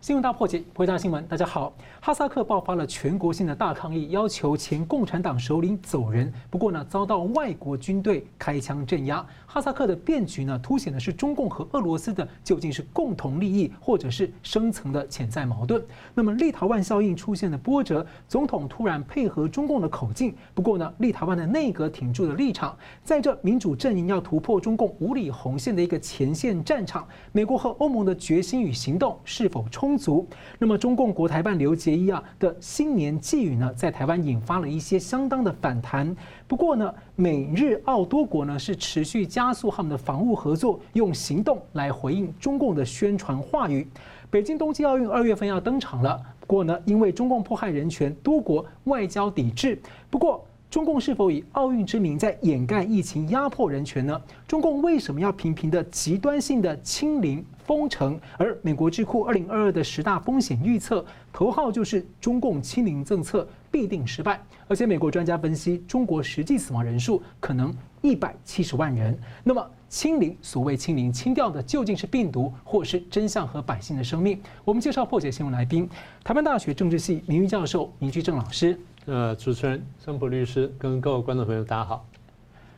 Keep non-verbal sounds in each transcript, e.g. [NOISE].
新闻大破解，回答新闻。大家好，哈萨克爆发了全国性的大抗议，要求前共产党首领走人。不过呢，遭到外国军队开枪镇压。哈萨克的变局呢，凸显的是中共和俄罗斯的究竟是共同利益，或者是深层的潜在矛盾。那么立陶宛效应出现了波折，总统突然配合中共的口径。不过呢，立陶宛的内阁挺住了立场，在这民主阵营要突破中共五里红线的一个前线战场，美国和欧盟的决心与行动是否充？充足。那么，中共国台办刘结一啊的新年寄语呢，在台湾引发了一些相当的反弹。不过呢，美日澳多国呢是持续加速他们的防务合作，用行动来回应中共的宣传话语。北京冬季奥运二月份要登场了，不过呢，因为中共迫害人权，多国外交抵制。不过，中共是否以奥运之名在掩盖疫情、压迫人权呢？中共为什么要频频的极端性的清零封城？而美国智库二零二二的十大风险预测头号就是中共清零政策必定失败，而且美国专家分析，中国实际死亡人数可能一百七十万人。那么清零，所谓清零，清掉的究竟是病毒，或是真相和百姓的生命？我们介绍破解新闻来宾，台湾大学政治系名誉教授明居正老师。呃，主持人桑普律师跟各位观众朋友，大家好。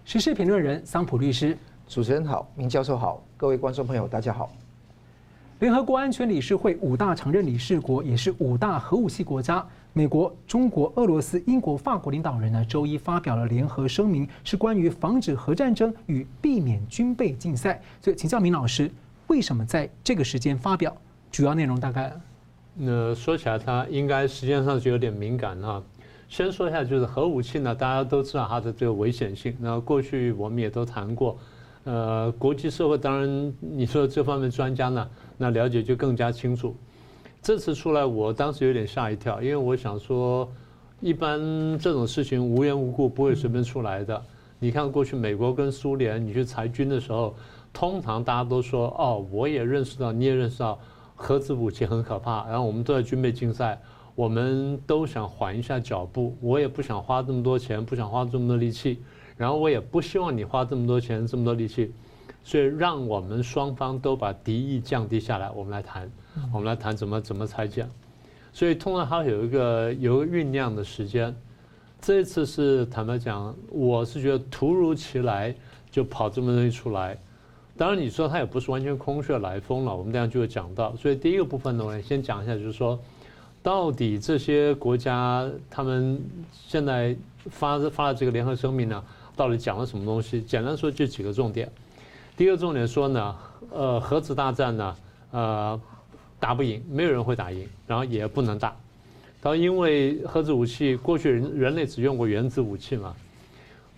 时事评论人桑普律师，主持人好，明教授好，各位观众朋友大家好。联合国安全理事会五大常任理事国，也是五大核武器国家，美国、中国、俄罗斯、英国、法国领导人呢，周一发表了联合声明，是关于防止核战争与避免军备竞赛。所以，请教明老师，为什么在这个时间发表？主要内容大概？那说起来，它应该时间上就有点敏感啊。先说一下，就是核武器呢，大家都知道它的这个危险性。那过去我们也都谈过，呃，国际社会当然你说这方面专家呢，那了解就更加清楚。这次出来，我当时有点吓一跳，因为我想说，一般这种事情无缘无故不会随便出来的。你看过去美国跟苏联，你去裁军的时候，通常大家都说，哦，我也认识到，你也认识到，核子武器很可怕，然后我们都在军备竞赛。我们都想缓一下脚步，我也不想花这么多钱，不想花这么多力气，然后我也不希望你花这么多钱、这么多力气，所以让我们双方都把敌意降低下来，我们来谈，我们来谈怎么怎么裁减。所以通常它有一个有一个酝酿的时间。这次是坦白讲，我是觉得突如其来就跑这么东西出来。当然你说它也不是完全空穴来风了，我们这样就会讲到。所以第一个部分呢，我先讲一下，就是说。到底这些国家他们现在发发了这个联合声明呢，到底讲了什么东西？简单说就几个重点。第二个重点说呢，呃，核子大战呢，呃，打不赢，没有人会打赢，然后也不能打。他因为核子武器过去人人类只用过原子武器嘛，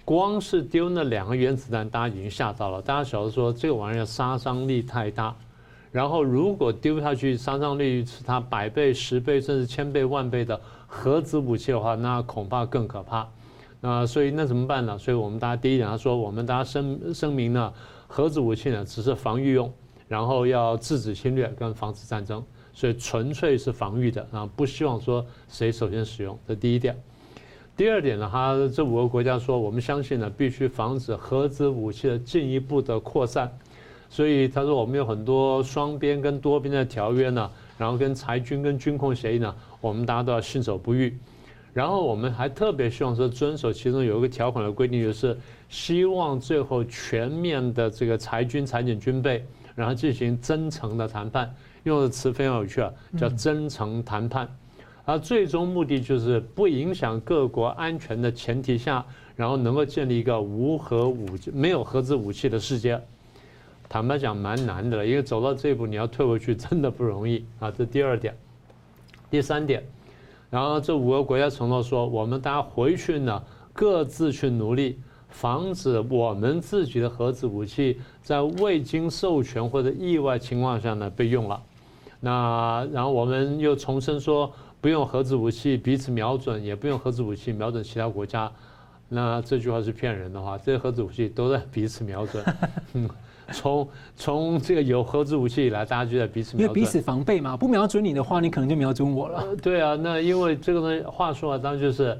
光是丢那两个原子弹，大家已经吓到了。大家晓得说这个玩意儿杀伤力太大。然后，如果丢下去，杀伤力是它百倍、十倍，甚至千倍、万倍的核子武器的话，那恐怕更可怕。那所以那怎么办呢？所以我们大家第一点，他说我们大家声声明呢，核子武器呢只是防御用，然后要制止侵略跟防止战争，所以纯粹是防御的啊，不希望说谁首先使用。这第一点。第二点呢，他这五个国家说，我们相信呢，必须防止核子武器的进一步的扩散。所以他说，我们有很多双边跟多边的条约呢，然后跟裁军跟军控协议呢，我们大家都要信守不渝。然后我们还特别希望说遵守其中有一个条款的规定，就是希望最后全面的这个裁军裁减军备，然后进行真诚的谈判。用的词非常有趣啊，叫真诚谈判。而最终目的就是不影响各国安全的前提下，然后能够建立一个无核武器、没有核子武器的世界。坦白讲，蛮难的了，因为走到这一步，你要退回去真的不容易啊。这第二点，第三点，然后这五个国家承诺说，我们大家回去呢，各自去努力，防止我们自己的核子武器在未经授权或者意外情况下呢被用了。那然后我们又重申说，不用核子武器彼此瞄准，也不用核子武器瞄准其他国家。那这句话是骗人的话，这些核子武器都在彼此瞄准。[LAUGHS] 嗯。从从这个有核子武器以来，大家就在彼此瞄准，因为彼此防备嘛。不瞄准你的话，你可能就瞄准我了。呃、对啊，那因为这个东西，话说啊，当然就是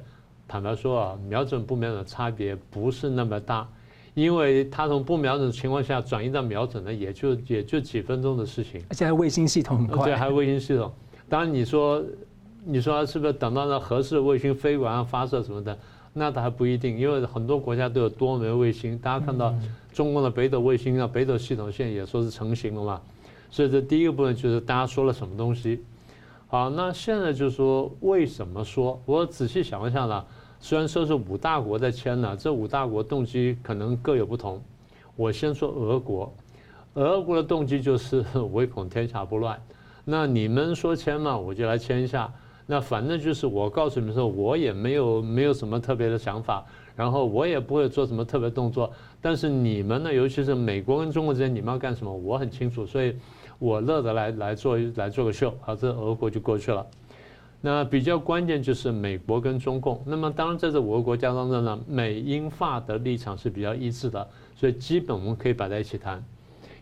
坦白说啊，瞄准不瞄准差别不是那么大，因为它从不瞄准的情况下转移到瞄准呢，也就也就几分钟的事情。而且还卫星系统很快，对，还卫星系统。当然你说，你说是不是等到那合适的卫星飞过来发射什么的？那倒还不一定，因为很多国家都有多枚卫星。大家看到中共的北斗卫星啊，北斗系统现在也说是成型了嘛。所以这第一个部分就是大家说了什么东西。好，那现在就是说为什么说？我仔细想一下呢，虽然说是五大国在签呢，这五大国动机可能各有不同。我先说俄国，俄国的动机就是 [LAUGHS] 唯恐天下不乱。那你们说签嘛，我就来签一下。那反正就是我告诉你们说，我也没有没有什么特别的想法，然后我也不会做什么特别动作。但是你们呢，尤其是美国跟中国之间，你们要干什么，我很清楚，所以。我乐得来来做来做个秀，好，这俄国就过去了。那比较关键就是美国跟中共。那么当然在这五个国家当中呢，美英法的立场是比较一致的，所以基本我们可以摆在一起谈。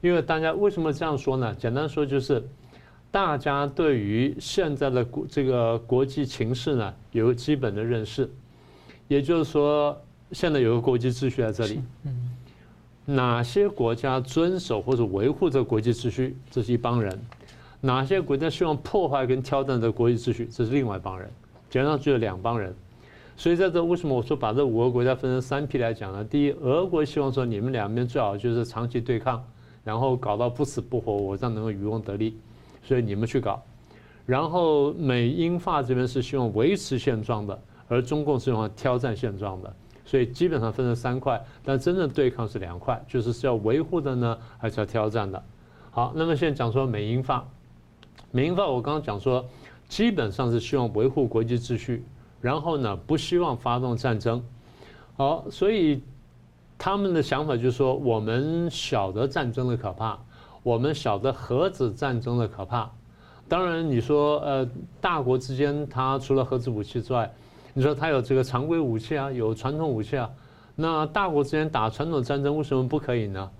因为大家为什么这样说呢？简单说就是，大家对于现在的国这个国际情势呢有个基本的认识，也就是说，现在有个国际秩序在这里。嗯。哪些国家遵守或者维护这个国际秩序，这是一帮人；哪些国家希望破坏跟挑战这国际秩序，这是另外一帮人。简单说就有两帮人。所以在这为什么我说把这五个国家分成三批来讲呢？第一，俄国希望说你们两边最好就是长期对抗，然后搞到不死不活，我这样能够渔翁得利，所以你们去搞。然后美英法这边是希望维持现状的，而中共是希望挑战现状的。所以基本上分成三块，但真正对抗是两块，就是是要维护的呢，还是要挑战的？好，那么现在讲说美英法，美英法我刚刚讲说，基本上是希望维护国际秩序，然后呢不希望发动战争。好，所以他们的想法就是说，我们晓得战争的可怕，我们晓得核子战争的可怕。当然你说呃大国之间，它除了核子武器之外，你说它有这个常规武器啊，有传统武器啊，那大国之间打传统战争为什么不可以呢？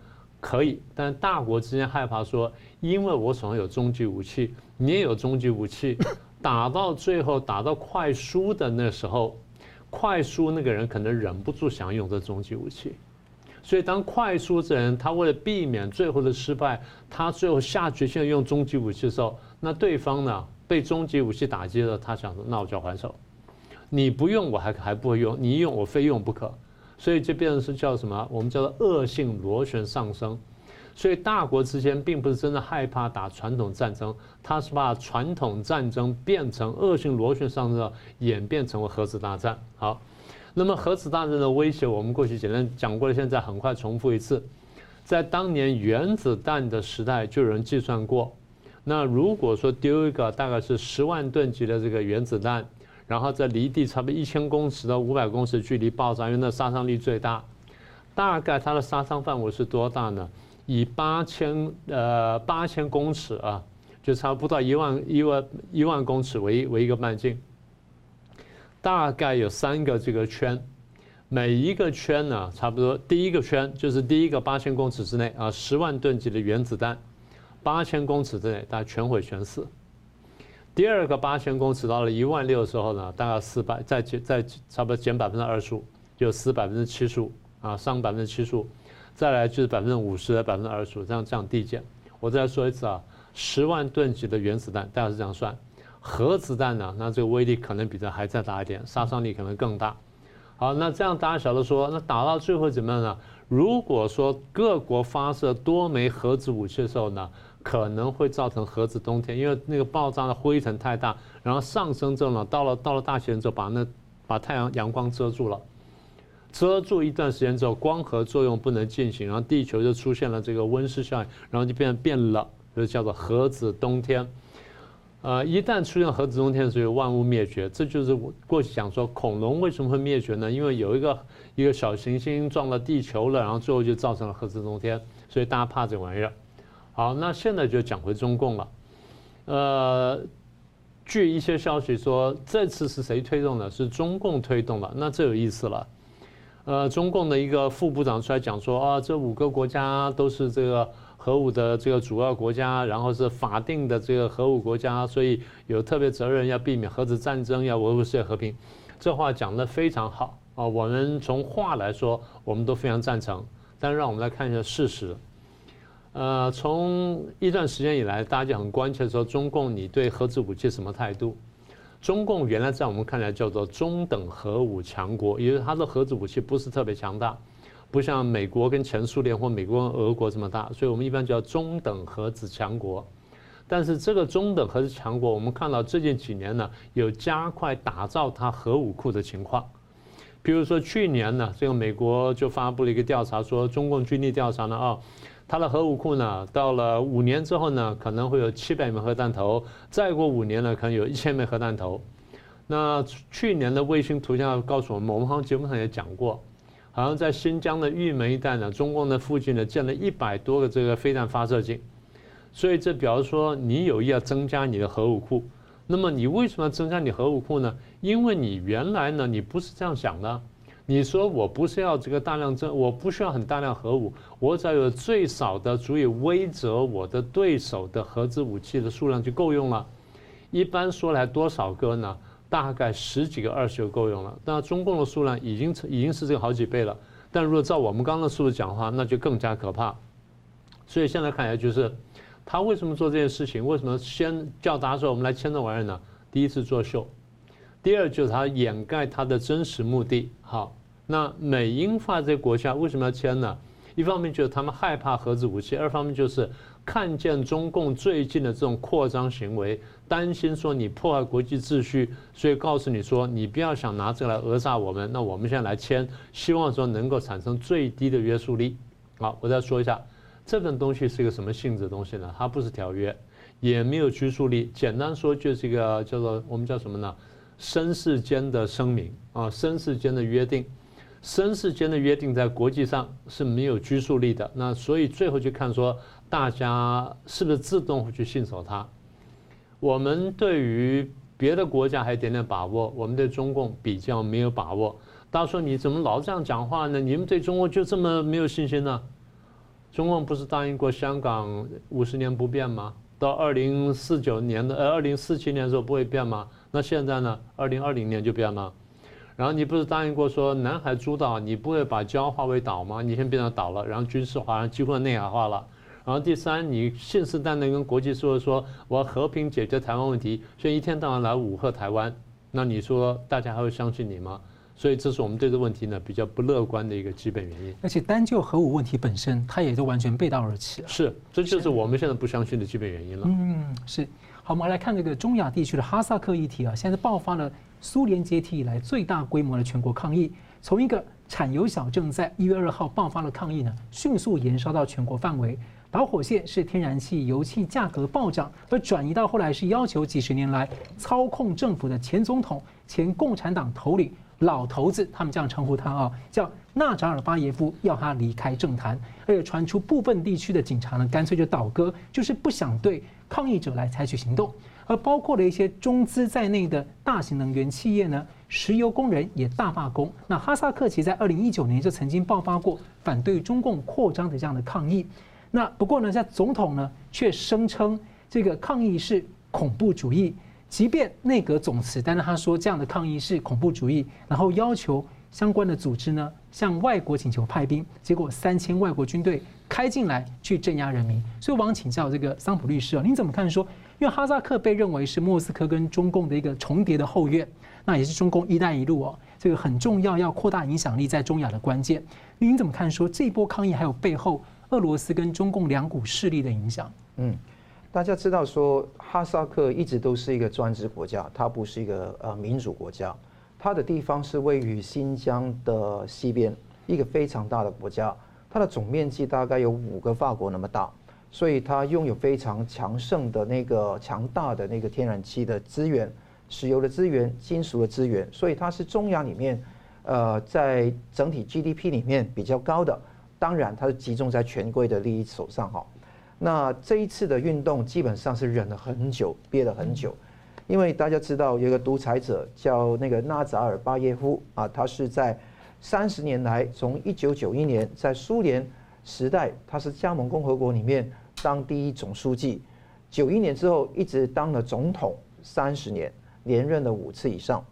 可以，但大国之间害怕说，因为我手上有终极武器，你也有终极武器，[LAUGHS] 打到最后打到快输的那时候，快输那个人可能忍不住想用这终极武器，所以当快输的人他为了避免最后的失败，他最后下决心用终极武器的时候，那对方呢被终极武器打击了，他想说，那我就要还手。你不用我还还不会用，你一用我非用不可，所以就变成是叫什么？我们叫做恶性螺旋上升。所以大国之间并不是真的害怕打传统战争，他是把传统战争变成恶性螺旋上升，演变成为核子大战。好，那么核子大战的威胁，我们过去简单讲过了，现在很快重复一次。在当年原子弹的时代，就有人计算过，那如果说丢一个大概是十万吨级的这个原子弹。然后在离地差不多一千公尺到五百公尺距离爆炸，因为那杀伤力最大。大概它的杀伤范围是多大呢？以八千呃八千公尺啊，就差不多一万一万一万公尺为一为一个半径。大概有三个这个圈，每一个圈呢，差不多第一个圈就是第一个八千公尺之内啊，十万吨级的原子弹，八千公尺之内大家全毁全死。第二个八千公尺到了一万六的时候呢，大概四百，再减再差不多减百分之二十五，就死百分之七十五啊，伤百分之七十五，再来就是百分之五十的百分之二十五，这样这样递减。我再说一次啊，十万吨级的原子弹，大概是这样算。核子弹呢，那这个威力可能比这还再大一点，杀伤力可能更大。好，那这样大家晓得说，那打到最后怎么样呢？如果说各国发射多枚核子武器的时候呢？可能会造成核子冬天，因为那个爆炸的灰尘太大，然后上升之后呢，到了到了大气层之后，把那把太阳阳光遮住了，遮住一段时间之后，光合作用不能进行，然后地球就出现了这个温室效应，然后就变变冷，就叫做核子冬天。呃，一旦出现核子冬天，所以万物灭绝。这就是我过去讲说恐龙为什么会灭绝呢？因为有一个一个小行星撞了地球了，然后最后就造成了核子冬天，所以大家怕这玩意儿。好，那现在就讲回中共了。呃，据一些消息说，这次是谁推动的？是中共推动的。那这有意思了。呃，中共的一个副部长出来讲说啊，这五个国家都是这个核武的这个主要国家，然后是法定的这个核武国家，所以有特别责任要避免核子战争，要维护世界和平。这话讲得非常好啊。我们从话来说，我们都非常赞成。但是让我们来看一下事实。呃，从一段时间以来，大家很关切说，中共你对核子武器什么态度？中共原来在我们看来叫做中等核武强国，因为它的核子武器不是特别强大，不像美国跟前苏联或美国跟俄国这么大，所以我们一般叫中等核子强国。但是这个中等核子强国，我们看到最近几年呢，有加快打造它核武库的情况。比如说去年呢，这个美国就发布了一个调查，说中共军力调查呢，啊。它的核武库呢，到了五年之后呢，可能会有七百枚核弹头；再过五年呢，可能有一千枚核弹头。那去年的卫星图像告诉我们，我们好像节目上也讲过，好像在新疆的玉门一带呢，中共的附近呢，建了一百多个这个飞弹发射井。所以这表示说，你有意要增加你的核武库。那么你为什么要增加你核武库呢？因为你原来呢，你不是这样想的。你说我不是要这个大量增，我不需要很大量核武，我只要有最少的足以威慑我的对手的核子武器的数量就够用了。一般说来多少个呢？大概十几个、二十个够用了。那中共的数量已经已经是这个好几倍了。但如果照我们刚刚的数字讲话，那就更加可怕。所以现在看来就是，他为什么做这件事情？为什么先叫大家说我们来签这玩意儿呢？第一次作秀，第二就是他掩盖他的真实目的。好。那美英法这些国家为什么要签呢？一方面就是他们害怕核子武器，二方面就是看见中共最近的这种扩张行为，担心说你破坏国际秩序，所以告诉你说你不要想拿这个来讹诈我们。那我们现在来签，希望说能够产生最低的约束力。好，我再说一下，这份东西是一个什么性质的东西呢？它不是条约，也没有拘束力。简单说就是一个叫做我们叫什么呢？绅士间的声明啊，绅士间的约定。绅士间的约定在国际上是没有拘束力的，那所以最后就看说大家是不是自动会去信守它。我们对于别的国家还有点点把握，我们对中共比较没有把握。大家说你怎么老这样讲话呢？你们对中共就这么没有信心呢？中共不是答应过香港五十年不变吗？到二零四九年的呃二零四七年的时候不会变吗？那现在呢？二零二零年就变了。然后你不是答应过说南海诸岛你不会把礁化为岛吗？你先变成岛了，然后军事化，然后几乎内海化了。然后第三，你信誓旦旦跟国际说说我要和平解决台湾问题，所以一天到晚来武吓台湾，那你说大家还会相信你吗？所以这是我们对这个问题呢比较不乐观的一个基本原因。而且单就核武问题本身，它也就完全背道而驰了。是，这就是我们现在不相信的基本原因了。嗯，是。好，我们来看这个中亚地区的哈萨克议题啊，现在爆发了。苏联解体以来最大规模的全国抗议，从一个产油小镇在一月二号爆发了抗议呢，迅速延烧到全国范围。导火线是天然气、油气价格暴涨，而转移到后来是要求几十年来操控政府的前总统、前共产党头领老头子，他们这样称呼他啊，叫纳扎尔巴耶夫，要他离开政坛。而且传出部分地区的警察呢，干脆就倒戈，就是不想对抗议者来采取行动。而包括了一些中资在内的大型能源企业呢，石油工人也大罢工。那哈萨克其在二零一九年就曾经爆发过反对中共扩张的这样的抗议。那不过呢，在总统呢却声称这个抗议是恐怖主义，即便内阁总辞，但是他说这样的抗议是恐怖主义，然后要求相关的组织呢向外国请求派兵，结果三千外国军队开进来去镇压人民。所以我想请教这个桑普律师啊，您怎么看说？因为哈萨克被认为是莫斯科跟中共的一个重叠的后院，那也是中共“一带一路”哦，这个很重要，要扩大影响力在中亚的关键。您怎么看？说这一波抗议还有背后俄罗斯跟中共两股势力的影响？嗯，大家知道说哈萨克一直都是一个专制国家，它不是一个呃民主国家。它的地方是位于新疆的西边，一个非常大的国家，它的总面积大概有五个法国那么大。所以它拥有非常强盛的那个强大的那个天然气的资源、石油的资源、金属的资源，所以它是中亚里面，呃，在整体 GDP 里面比较高的。当然，它是集中在权贵的利益手上哈。那这一次的运动基本上是忍了很久，憋了很久，因为大家知道有一个独裁者叫那个纳扎尔巴耶夫啊，他是在三十年来，从一九九一年在苏联时代，他是加盟共和国里面。当第一总书记，九一年之后一直当了总统三十年，连任了五次以上。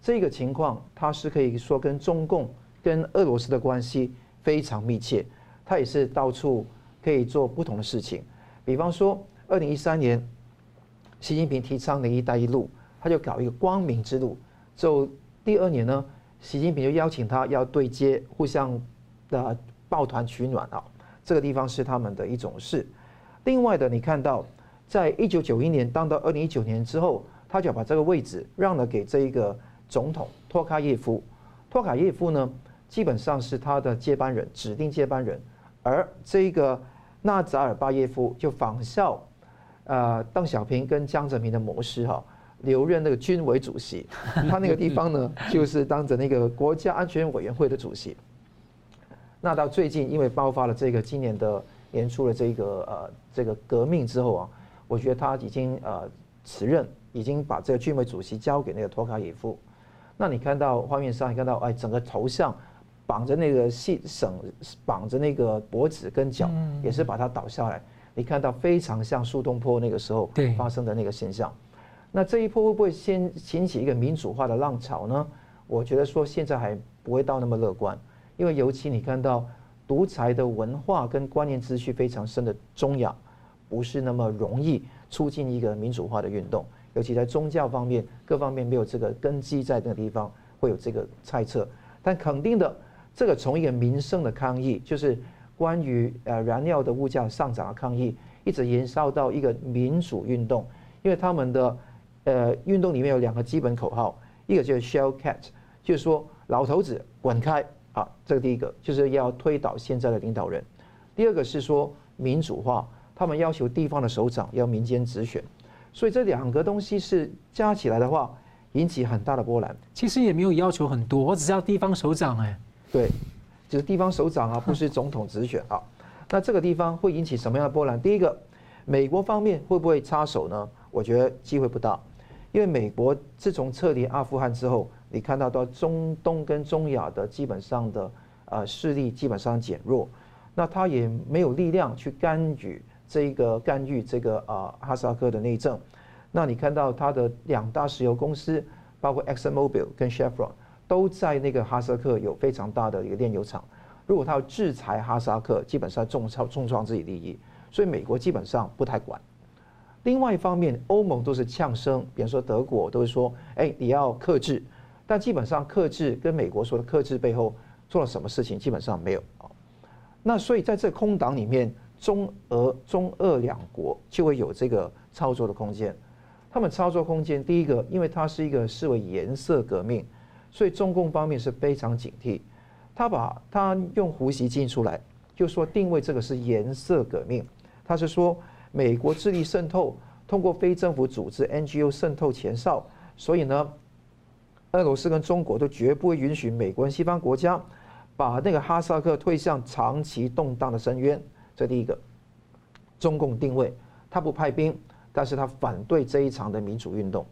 这个情况，他是可以说跟中共、跟俄罗斯的关系非常密切。他也是到处可以做不同的事情。比方说，二零一三年，习近平提倡的一带一路，他就搞一个光明之路。就第二年呢，习近平就邀请他要对接，互相的抱团取暖啊。这个地方是他们的一种事。另外的，你看到，在一九九一年当到二零一九年之后，他就把这个位置让了给这一个总统托卡耶夫。托卡耶夫呢，基本上是他的接班人，指定接班人。而这一个纳扎尔巴耶夫就仿效，呃，邓小平跟江泽民的模式哈，留任那个军委主席。他那个地方呢，[LAUGHS] 就是当着那个国家安全委员会的主席。那到最近，因为爆发了这个今年的年初的这个呃这个革命之后啊，我觉得他已经呃辞任，已经把这个军委主席交给那个托卡耶夫。那你看到画面上，你看到哎，整个头像绑着那个细绳，绑着那个脖子跟脚，也是把它倒下来。你看到非常像苏东坡那个时候发生的那个现象。那这一波会不会先掀起一个民主化的浪潮呢？我觉得说现在还不会到那么乐观。因为尤其你看到独裁的文化跟观念秩序非常深的中亚，不是那么容易促进一个民主化的运动。尤其在宗教方面，各方面没有这个根基在那个地方，会有这个猜测。但肯定的，这个从一个民生的抗议，就是关于呃燃料的物价上涨的抗议，一直延烧到一个民主运动。因为他们的呃运动里面有两个基本口号，一个就是 Shell Cat，就是说老头子滚开。啊，这个第一个就是要推倒现在的领导人，第二个是说民主化，他们要求地方的首长要民间直选，所以这两个东西是加起来的话，引起很大的波澜。其实也没有要求很多，我只要地方首长哎，对，就是地方首长啊，不是总统直选啊。那这个地方会引起什么样的波澜？第一个，美国方面会不会插手呢？我觉得机会不大，因为美国自从撤离阿富汗之后。你看到到中东跟中亚的基本上的呃势力基本上减弱，那他也没有力量去干预这个干预这个呃哈萨克的内政。那你看到他的两大石油公司，包括 ExxonMobil 跟 Chevron 都在那个哈萨克有非常大的一个炼油厂。如果他要制裁哈萨克，基本上重创重创自己利益，所以美国基本上不太管。另外一方面，欧盟都是呛声，比如说德国都是说，哎，你要克制。但基本上，克制跟美国说的克制背后做了什么事情？基本上没有啊。那所以在这空档里面，中俄、中俄两国就会有这个操作的空间。他们操作空间，第一个，因为它是一个视为颜色革命，所以中共方面是非常警惕。他把他用胡锡进出来，就说定位这个是颜色革命。他是说美国致力渗透，通过非政府组织 NGO 渗透前哨，所以呢。俄罗斯跟中国都绝不会允许美国跟西方国家把那个哈萨克推向长期动荡的深渊。这第一个，中共定位，他不派兵，但是他反对这一场的民主运动。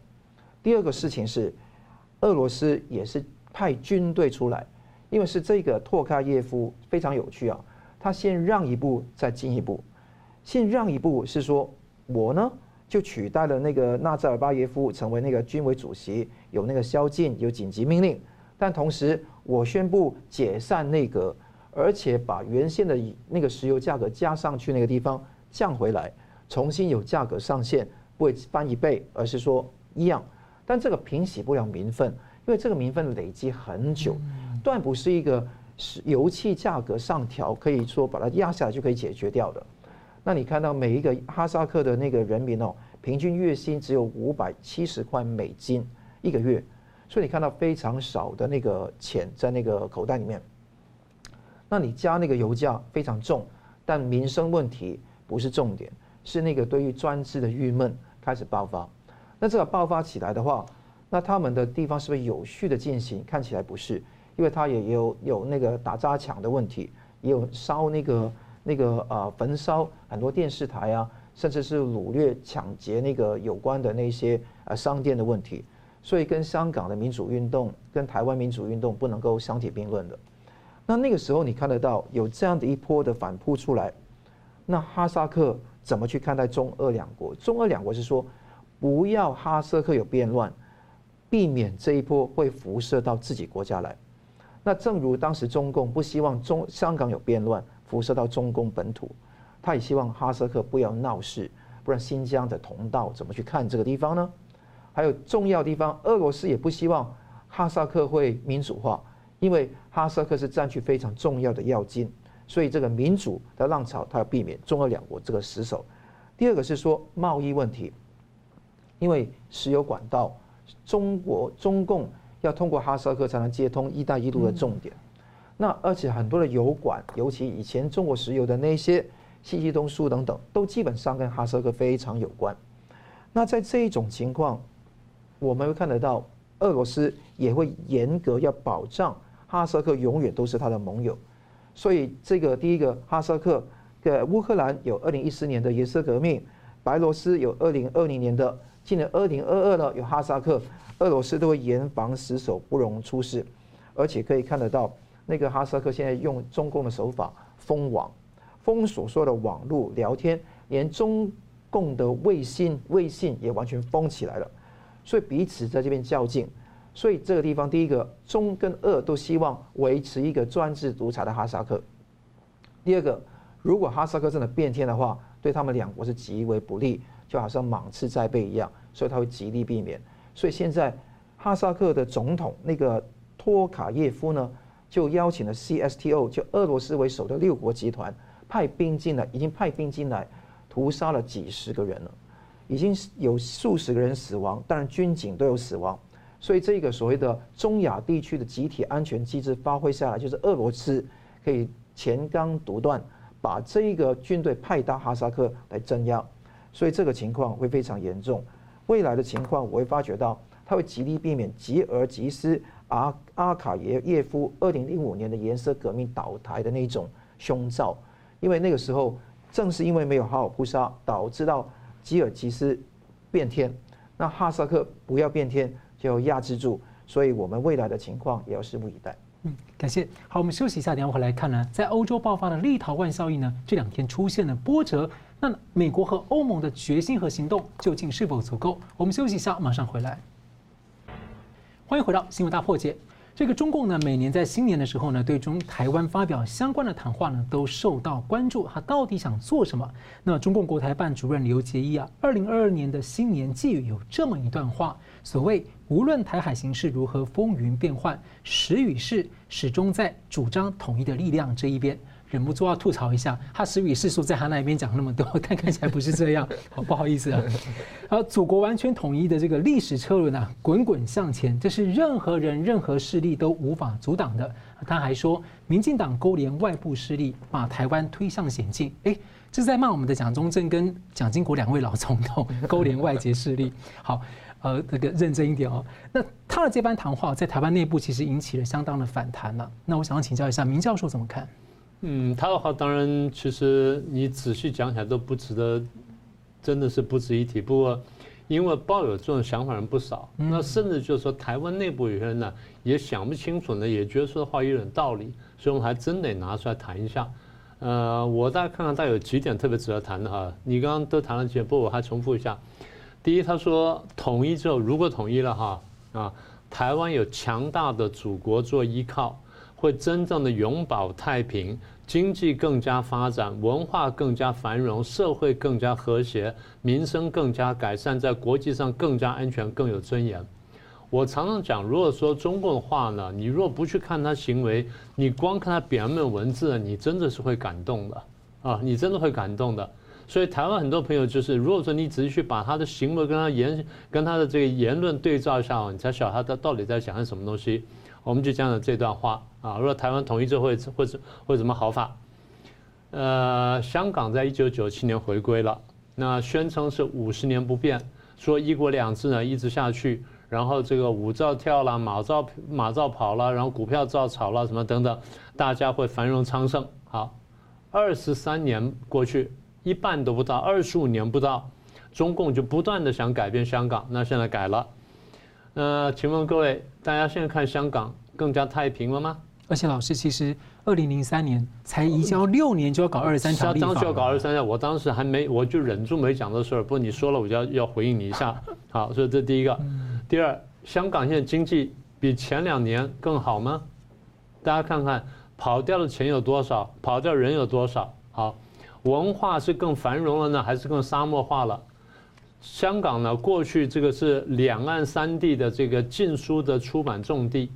第二个事情是，俄罗斯也是派军队出来，因为是这个托卡耶夫非常有趣啊，他先让一步再进一步，先让一步是说，我呢。就取代了那个纳扎尔巴耶夫成为那个军委主席，有那个宵禁，有紧急命令。但同时，我宣布解散内阁，而且把原先的那个石油价格加上去那个地方降回来，重新有价格上限，不会翻一倍，而是说一样。但这个平息不了民愤，因为这个民愤累积很久，断不是一个石油气价格上调可以说把它压下来就可以解决掉的。那你看到每一个哈萨克的那个人民哦，平均月薪只有五百七十块美金一个月，所以你看到非常少的那个钱在那个口袋里面。那你加那个油价非常重，但民生问题不是重点，是那个对于专制的郁闷开始爆发。那这个爆发起来的话，那他们的地方是不是有序的进行？看起来不是，因为他也有有那个打砸抢的问题，也有烧那个。那个呃焚烧很多电视台啊，甚至是掳掠抢劫那个有关的那些呃商店的问题，所以跟香港的民主运动跟台湾民主运动不能够相提并论的。那那个时候你看得到有这样的一波的反扑出来，那哈萨克怎么去看待中俄两国？中俄两国是说不要哈萨克有变乱，避免这一波会辐射到自己国家来。那正如当时中共不希望中香港有变乱。辐射到中共本土。他也希望哈萨克不要闹事，不然新疆的同道怎么去看这个地方呢？还有重要地方，俄罗斯也不希望哈萨克会民主化，因为哈萨克是占据非常重要的要津，所以这个民主的浪潮，他要避免中俄两国这个失守。第二个是说贸易问题，因为石油管道，中国中共要通过哈萨克才能接通“一带一路”的重点。那而且很多的油管，尤其以前中国石油的那些西西东输等等，都基本上跟哈萨克非常有关。那在这一种情况，我们会看得到，俄罗斯也会严格要保障哈萨克永远都是他的盟友。所以这个第一个，哈萨克的乌克兰有二零一四年的颜色革命，白罗斯有二零二零年的，今年二零二二呢有哈萨克，俄罗斯都会严防死守，不容出事。而且可以看得到，那个哈萨克现在用中共的手法封网，封所有的网络聊天，连中共的卫星卫信也完全封起来了。所以彼此在这边较劲，所以这个地方第一个中跟俄都希望维持一个专制独裁的哈萨克。第二个，如果哈萨克真的变天的话，对他们两国是极为不利，就好像芒刺在背一样，所以他会极力避免。所以现在哈萨克的总统那个托卡耶夫呢，就邀请了 CSTO，就俄罗斯为首的六国集团派兵进来，已经派兵进来屠杀了几十个人了。已经有数十个人死亡，当然军警都有死亡，所以这个所谓的中亚地区的集体安全机制发挥下来，就是俄罗斯可以前刚独断，把这个军队派到哈萨克来镇压，所以这个情况会非常严重。未来的情况我会发觉到，他会极力避免吉尔吉斯阿阿卡耶耶夫二零零五年的颜色革命倒台的那种凶兆，因为那个时候正是因为没有好好扑杀，导致到。吉尔吉斯变天，那哈萨克不要变天，就要压制住，所以我们未来的情况也要拭目以待。嗯，感谢。好，我们休息一下，等下回来看呢，在欧洲爆发的立陶宛效应呢，这两天出现了波折，那美国和欧盟的决心和行动究竟是否足够？我们休息一下，马上回来。欢迎回到新闻大破解。这个中共呢，每年在新年的时候呢，对中台湾发表相关的谈话呢，都受到关注。他到底想做什么？那中共国台办主任刘结一啊，二零二二年的新年寄语有这么一段话：所谓无论台海形势如何风云变幻，时与势始终在主张统一的力量这一边。忍不住要吐槽一下，他时与势数在他那边讲那么多，但看起来不是这样，好不好意思啊？而祖国完全统一的这个历史车轮啊，滚滚向前，这是任何人、任何势力都无法阻挡的。他还说，民进党勾连外部势力，把台湾推向险境。哎，这是在骂我们的蒋中正跟蒋经国两位老总统勾连外界势力。好，呃，这个认真一点哦。那他的这番谈话在台湾内部其实引起了相当的反弹了。那我想要请教一下明教授怎么看？嗯，他的话当然，其实你仔细讲起来都不值得，真的是不值一提。不过，因为抱有这种想法人不少，那甚至就是说台湾内部有些人呢也想不清楚呢，也觉得说的话有点道理，所以我们还真得拿出来谈一下。呃，我大概看看，大概有几点特别值得谈的哈。你刚刚都谈了几点，不过我还重复一下。第一，他说统一之后，如果统一了哈啊，台湾有强大的祖国做依靠，会真正的永保太平。经济更加发展，文化更加繁荣，社会更加和谐，民生更加改善，在国际上更加安全，更有尊严。我常常讲，如果说中共的话呢，你若不去看他行为，你光看他表面文字，你真的是会感动的啊！你真的会感动的。所以台湾很多朋友就是，如果说你仔细去把他的行为跟他言跟他的这个言论对照一下，你才晓得他到底在讲些什么东西。我们就讲了这段话啊，如果台湾统一之后会会会怎么好法？呃，香港在一九九七年回归了，那宣称是五十年不变，说一国两制呢一直下去，然后这个舞照跳了，马照马照跑了，然后股票照炒了，什么等等，大家会繁荣昌盛。好，二十三年过去，一半都不到，二十五年不到，中共就不断的想改变香港，那现在改了。那请问各位，大家现在看香港更加太平了吗？而且老师，其实二零零三年才移交六年就要搞二十三条立法，当时要搞二十三条，我当时还没，我就忍住没讲这事儿。不过你说了，我就要要回应你一下。好，所以这第一个。第二，香港现在经济比前两年更好吗？大家看看跑掉的钱有多少？跑掉人有多少？好，文化是更繁荣了呢，还是更沙漠化了？香港呢，过去这个是两岸三地的这个禁书的出版重地，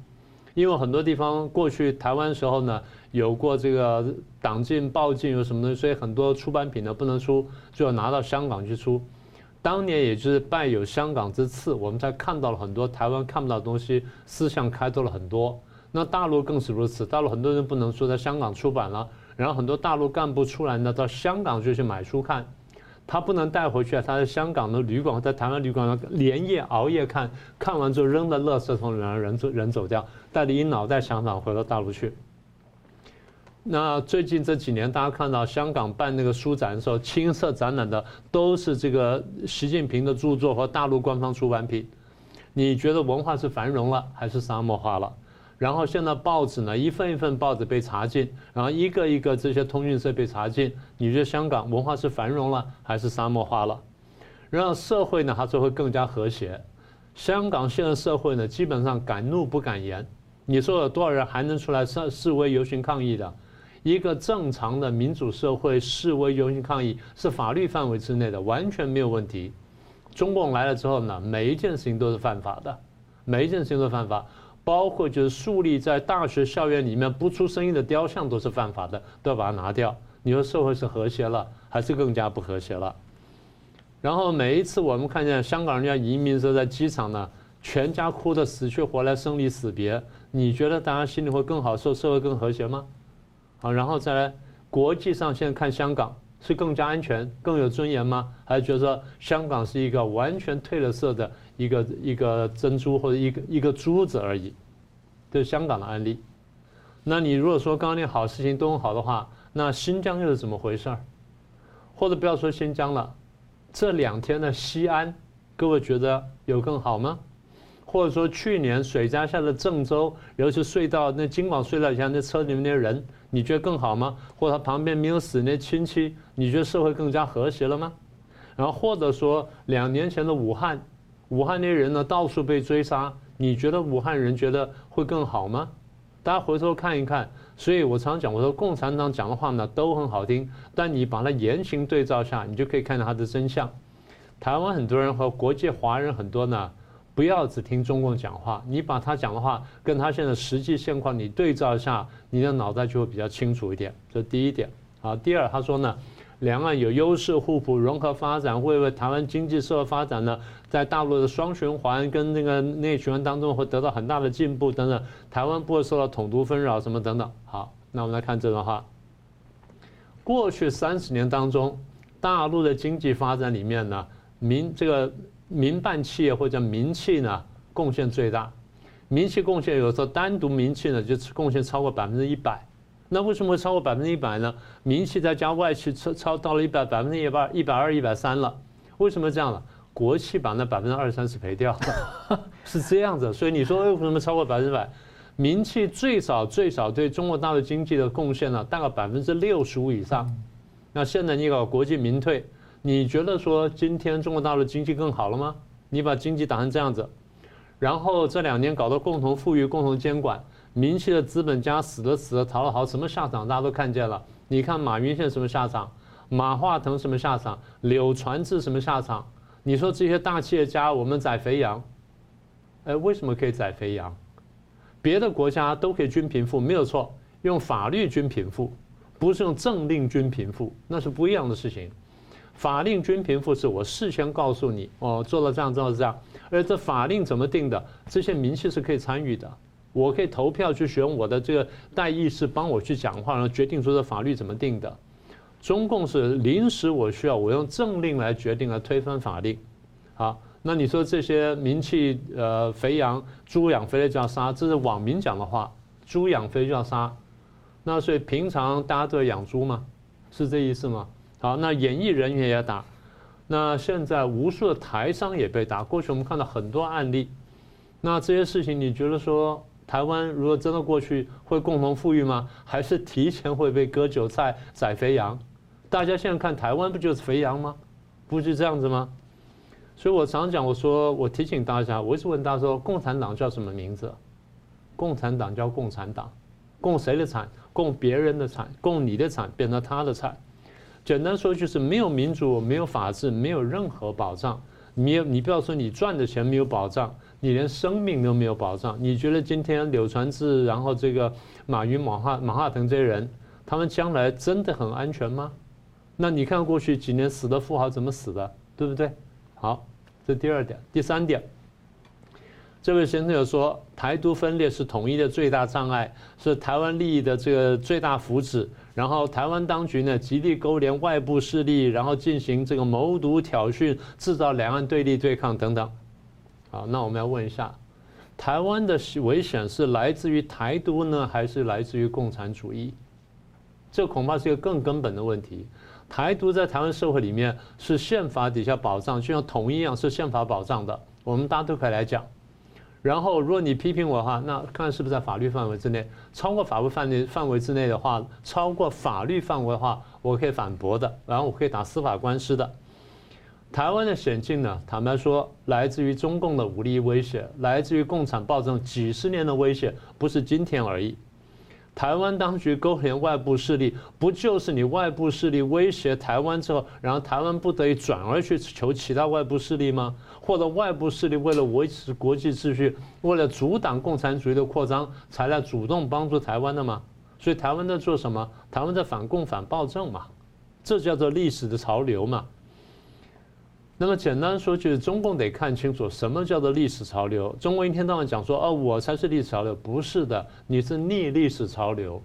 因为很多地方过去台湾时候呢，有过这个党禁、报禁有什么东西，所以很多出版品呢不能出，就要拿到香港去出。当年也就是拜有香港之赐，我们才看到了很多台湾看不到的东西，思想开拓了很多。那大陆更是如此，大陆很多人不能说在香港出版了，然后很多大陆干部出来呢，到香港就去买书看，他不能带回去啊，他在香港的旅馆，在台湾旅馆连夜熬夜看，看完之后扔在垃圾桶里，然后人走人走掉，带着一脑袋想法回到大陆去。那最近这几年，大家看到香港办那个书展的时候，青色展览的都是这个习近平的著作和大陆官方出版品。你觉得文化是繁荣了，还是沙漠化了？然后现在报纸呢，一份一份报纸被查禁，然后一个一个这些通讯社被查禁。你觉得香港文化是繁荣了，还是沙漠化了？然后社会呢，它就会更加和谐。香港现在社会呢，基本上敢怒不敢言。你说有多少人还能出来示示威游行抗议的？一个正常的民主社会，示威游行抗议是法律范围之内的，完全没有问题。中共来了之后呢，每一件事情都是犯法的，每一件事情都犯法，包括就是树立在大学校园里面不出声音的雕像都是犯法的，都要把它拿掉。你说社会是和谐了，还是更加不和谐了？然后每一次我们看见香港人要移民的时候，在机场呢，全家哭得死去活来，生离死别，你觉得大家心里会更好受，社会更和谐吗？好，然后再来，国际上现在看香港是更加安全、更有尊严吗？还是觉得说香港是一个完全褪了色的一个一个珍珠或者一个一个珠子而已？这是香港的案例。那你如果说刚刚那好事情都很好的话，那新疆又是怎么回事儿？或者不要说新疆了，这两天的西安，各位觉得有更好吗？或者说去年水灾下的郑州，尤其隧道那京广隧道以前那车里面那些人。你觉得更好吗？或者他旁边没有死那亲戚，你觉得社会更加和谐了吗？然后或者说两年前的武汉，武汉那些人呢到处被追杀，你觉得武汉人觉得会更好吗？大家回头看一看。所以我常讲，我说共产党讲的话呢都很好听，但你把它言行对照下，你就可以看到它的真相。台湾很多人和国际华人很多呢。不要只听中共讲话，你把他讲的话跟他现在实际现况你对照一下，你的脑袋就会比较清楚一点。这第一点。好，第二，他说呢，两岸有优势互补，融合发展，会为台湾经济社会发展呢，在大陆的双循环跟那个内循环当中会得到很大的进步等等，台湾不会受到统独纷扰什么等等。好，那我们来看这段话。过去三十年当中，大陆的经济发展里面呢，民这个。民办企业或者民企呢，贡献最大。民企贡献有时候单独民企呢，就贡献超过百分之一百。那为什么会超过百分之一百呢？民企再加外企超超到了一百百分之一百一百二一百三了。为什么这样了？国企把那百分之二三十赔掉，[LAUGHS] 是这样子。所以你说为什么超过百分之百？民企最少最少对中国大陆经济的贡献呢，大概百分之六十五以上。那现在你搞国际民退。你觉得说今天中国大陆经济更好了吗？你把经济打成这样子，然后这两年搞到共同富裕、共同监管，民企的资本家死的死的，逃的逃，什么下场大家都看见了。你看马云现在什么下场？马化腾什么下场？柳传志什么下场？你说这些大企业家我们宰肥羊，哎，为什么可以宰肥羊？别的国家都可以均贫富，没有错，用法律均贫富，不是用政令均贫富，那是不一样的事情。法令均贫富是我事先告诉你，哦，做了这样，做了这样，而这法令怎么定的？这些民企是可以参与的，我可以投票去选我的这个代议士帮我去讲话，然后决定说这法律怎么定的。中共是临时我需要，我用政令来决定来推翻法令。好，那你说这些民气呃肥羊，猪养肥了就要杀，这是网民讲的话，猪养肥就要杀。那所以平常大家都要养猪吗？是这意思吗？好，那演艺人员也打，那现在无数的台商也被打。过去我们看到很多案例，那这些事情，你觉得说台湾如果真的过去会共同富裕吗？还是提前会被割韭菜、宰肥羊？大家现在看台湾不就是肥羊吗？不是这样子吗？所以我常讲，我说我提醒大家，我一直问大家说，共产党叫什么名字？共产党叫共产党，共谁的产？共别人的产，共你的产变成他的产。简单说就是没有民主，没有法治，没有任何保障。你你不要说你赚的钱没有保障，你连生命都没有保障。你觉得今天柳传志，然后这个马云、马化、马化腾这些人，他们将来真的很安全吗？那你看过去几年死的富豪怎么死的，对不对？好，这第二点，第三点。这位先生有说，台独分裂是统一的最大障碍，是台湾利益的这个最大福祉。然后台湾当局呢，极力勾连外部势力，然后进行这个谋独挑衅，制造两岸对立对抗等等。好，那我们要问一下，台湾的危险是来自于台独呢，还是来自于共产主义？这恐怕是一个更根本的问题。台独在台湾社会里面是宪法底下保障，就像统一一样是宪法保障的，我们大家都可以来讲。然后，如果你批评我的话，那看是不是在法律范围之内？超过法律范围范围之内的话，超过法律范围的话，我可以反驳的，然后我可以打司法官司的。台湾的险境呢，坦白说，来自于中共的武力威胁，来自于共产暴政几十年的威胁，不是今天而已。台湾当局勾连外部势力，不就是你外部势力威胁台湾之后，然后台湾不得已转而去求其他外部势力吗？或者外部势力为了维持国际秩序，为了阻挡共产主义的扩张，才来主动帮助台湾的吗？所以台湾在做什么？台湾在反共反暴政嘛，这叫做历史的潮流嘛。那么简单说，就是中共得看清楚什么叫做历史潮流。中国一天到晚讲说，哦，我才是历史潮流，不是的，你是逆历史潮流。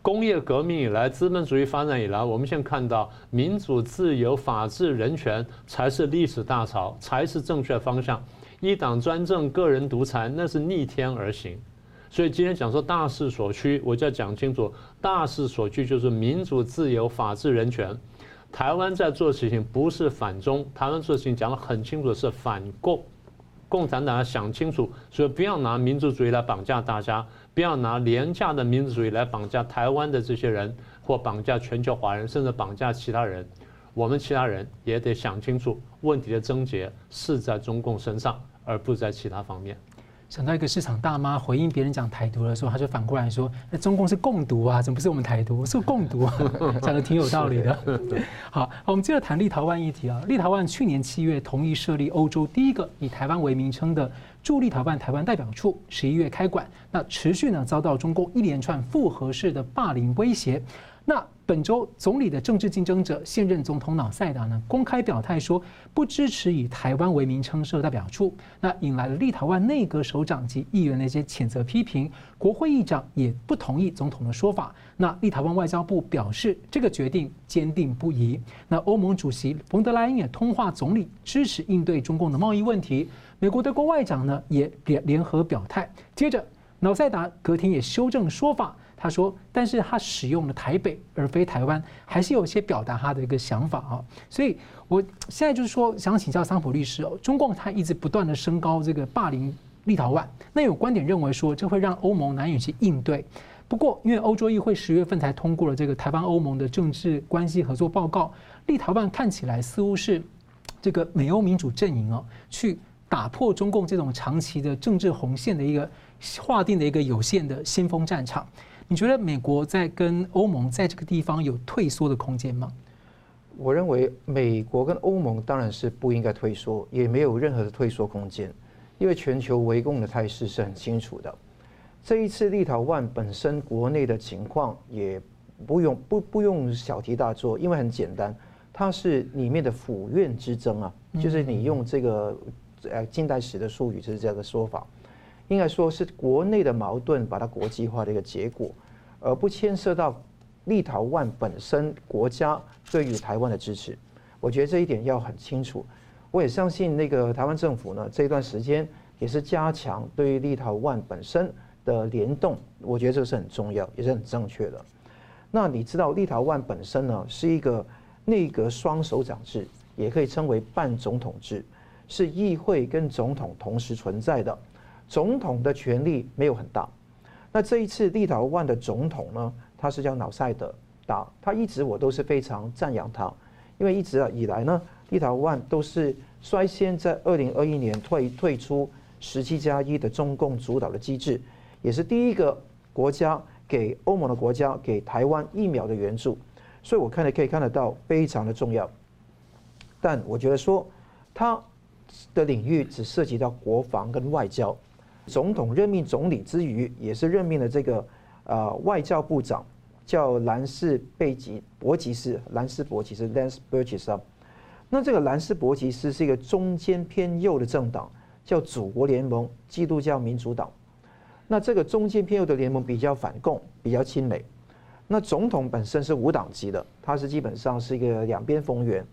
工业革命以来，资本主义发展以来，我们现在看到民主、自由、法治、人权才是历史大潮，才是正确方向。一党专政、个人独裁，那是逆天而行。所以今天讲说大势所趋，我就要讲清楚，大势所趋就是民主、自由、法治、人权。台湾在做的事情不是反中，台湾做的事情讲得很清楚是反共，共产党要想清楚，所以不要拿民族主义来绑架大家，不要拿廉价的民族主义来绑架台湾的这些人，或绑架全球华人，甚至绑架其他人。我们其他人也得想清楚，问题的症结是在中共身上，而不在其他方面。想到一个市场大妈回应别人讲台独的时候，他就反过来说：“那中共是共独啊，怎么不是我们台独？是共独啊，[LAUGHS] 讲的挺有道理的。[LAUGHS] ”好，我们接着谈立陶宛议题啊。立陶宛去年七月同意设立欧洲第一个以台湾为名称的驻立陶宛台湾代表处，十一月开馆，那持续呢遭到中共一连串复合式的霸凌威胁。那本周总理的政治竞争者现任总统瑙塞达呢公开表态说不支持以台湾为名称设代表处，那引来了立陶宛内阁首长及议员的一些谴责批评，国会议长也不同意总统的说法。那立陶宛外交部表示这个决定坚定不移。那欧盟主席冯德莱恩也通话总理，支持应对中共的贸易问题。美国德国外长呢也联联合表态。接着瑙塞达隔天也修正说法。他说：“但是他使用了台北而非台湾，还是有一些表达他的一个想法啊。所以我现在就是说，想请教桑普律师哦，中共他一直不断的升高这个霸凌立陶宛，那有观点认为说，这会让欧盟难以去应对。不过，因为欧洲议会十月份才通过了这个台湾欧盟的政治关系合作报告，立陶宛看起来似乎是这个美欧民主阵营哦，去打破中共这种长期的政治红线的一个划定的一个有限的先锋战场。”你觉得美国在跟欧盟在这个地方有退缩的空间吗？我认为美国跟欧盟当然是不应该退缩，也没有任何的退缩空间，因为全球围攻的态势是很清楚的。这一次立陶宛本身国内的情况也不用不不用小题大做，因为很简单，它是里面的府院之争啊，就是你用这个呃近代史的术语就是这样的说法。应该说是国内的矛盾把它国际化的一个结果，而不牵涉到立陶宛本身国家对于台湾的支持。我觉得这一点要很清楚。我也相信那个台湾政府呢，这一段时间也是加强对于立陶宛本身的联动。我觉得这是很重要，也是很正确的。那你知道立陶宛本身呢是一个内阁双首长制，也可以称为半总统制，是议会跟总统同时存在的。总统的权力没有很大，那这一次立陶宛的总统呢，他是叫瑙塞达，他一直我都是非常赞扬他，因为一直以来呢，立陶宛都是率先在二零二一年退退出十七加一的中共主导的机制，也是第一个国家给欧盟的国家给台湾疫苗的援助，所以我看了可以看得到非常的重要。但我觉得说，他的领域只涉及到国防跟外交。总统任命总理之余，也是任命了这个、呃、外交部长，叫兰斯贝吉伯吉斯，兰斯伯吉斯 Lance Burgess 啊。那这个兰斯伯吉斯是一个中间偏右的政党，叫祖国联盟基督教民主党。那这个中间偏右的联盟比较反共，比较亲美。那总统本身是无党籍的，他是基本上是一个两边逢源。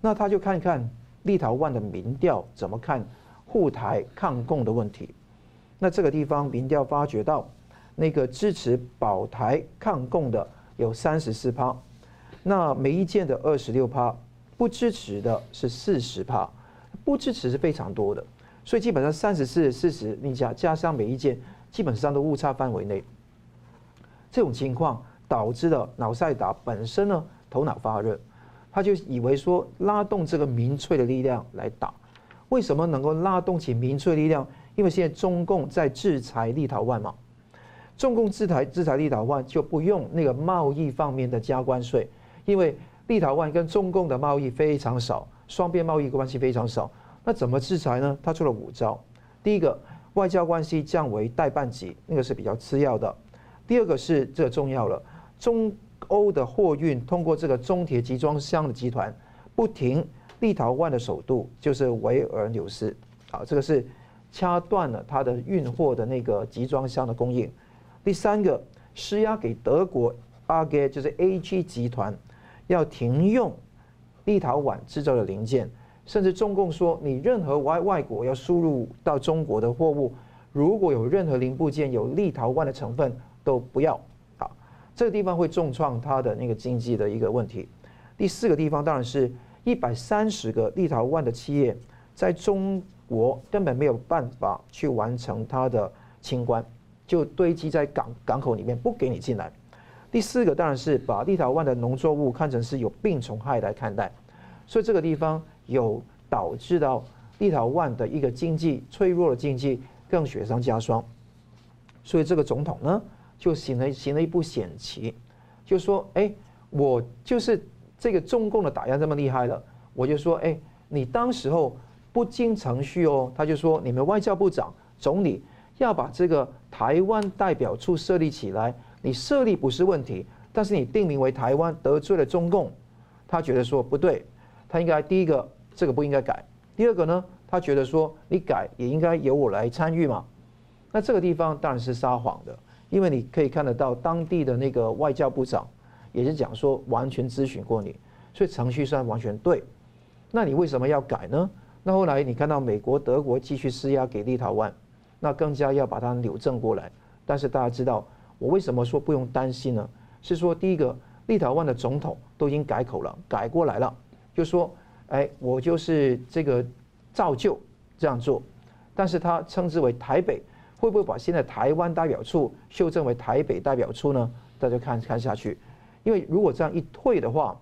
那他就看看立陶宛的民调怎么看护台抗共的问题。那这个地方民调发觉到，那个支持保台抗共的有三十四趴，那没意见的二十六趴，不支持的是四十趴，不支持是非常多的。所以基本上三十四、四十，你加加上没意见，基本上都误差范围内。这种情况导致了脑塞达本身呢头脑发热。他就以为说拉动这个民粹的力量来打，为什么能够拉动起民粹力量？因为现在中共在制裁立陶宛嘛，中共制裁制裁立陶宛就不用那个贸易方面的加关税，因为立陶宛跟中共的贸易非常少，双边贸易关系非常少。那怎么制裁呢？他出了五招。第一个，外交关系降为代办级，那个是比较次要的。第二个是这重要了，中。欧的货运通过这个中铁集装箱的集团不停立陶宛的首都就是维尔纽斯，啊，这个是掐断了它的运货的那个集装箱的供应。第三个施压给德国 AG 就是 AG 集团要停用立陶宛制造的零件，甚至中共说你任何外外国要输入到中国的货物，如果有任何零部件有立陶宛的成分都不要。好这个地方会重创它的那个经济的一个问题。第四个地方当然是一百三十个立陶宛的企业在中我根本没有办法去完成他的清关，就堆积在港港口里面不给你进来。第四个当然是把立陶宛的农作物看成是有病虫害来看待，所以这个地方有导致到立陶宛的一个经济脆弱的经济更雪上加霜。所以这个总统呢？就行了行了一步险棋，就说：“哎，我就是这个中共的打压这么厉害了，我就说：哎，你当时候不经程序哦。”他就说：“你们外交部长、总理要把这个台湾代表处设立起来，你设立不是问题，但是你定名为台湾得罪了中共。”他觉得说不对，他应该第一个这个不应该改，第二个呢，他觉得说你改也应该由我来参与嘛。那这个地方当然是撒谎的。因为你可以看得到当地的那个外交部长，也是讲说完全咨询过你，所以程序上完全对。那你为什么要改呢？那后来你看到美国、德国继续施压给立陶宛，那更加要把它扭正过来。但是大家知道，我为什么说不用担心呢？是说第一个，立陶宛的总统都已经改口了，改过来了，就说，哎，我就是这个照旧这样做，但是他称之为台北。会不会把现在台湾代表处修正为台北代表处呢？大家看看下去，因为如果这样一退的话，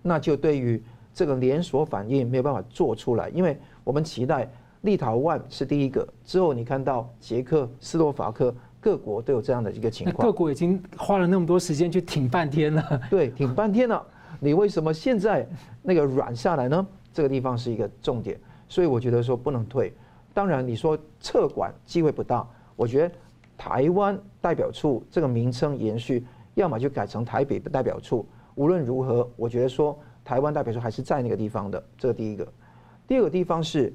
那就对于这个连锁反应没有办法做出来。因为我们期待立陶宛是第一个，之后你看到捷克、斯洛伐克各国都有这样的一个情况。各国已经花了那么多时间去挺半天了。[LAUGHS] 对，挺半天了，你为什么现在那个软下来呢？这个地方是一个重点，所以我觉得说不能退。当然，你说撤管机会不大。我觉得台湾代表处这个名称延续，要么就改成台北的代表处。无论如何，我觉得说台湾代表处还是在那个地方的。这第一个。第二个地方是，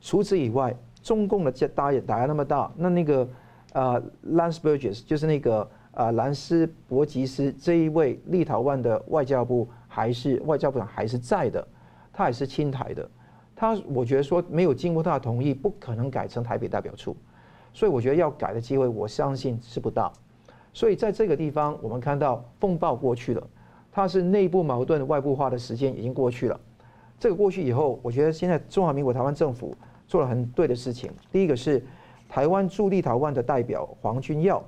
除此以外，中共的打也打压那么大，那那个呃，Landsbergis 就是那个呃兰斯伯吉斯这一位立陶宛的外交部还是外交部长还是在的，他还是亲台的。他我觉得说没有经过他的同意，不可能改成台北代表处，所以我觉得要改的机会，我相信是不大。所以在这个地方，我们看到风暴过去了，它是内部矛盾外部化的时间已经过去了。这个过去以后，我觉得现在中华民国台湾政府做了很对的事情。第一个是台湾驻立陶宛的代表黄君耀，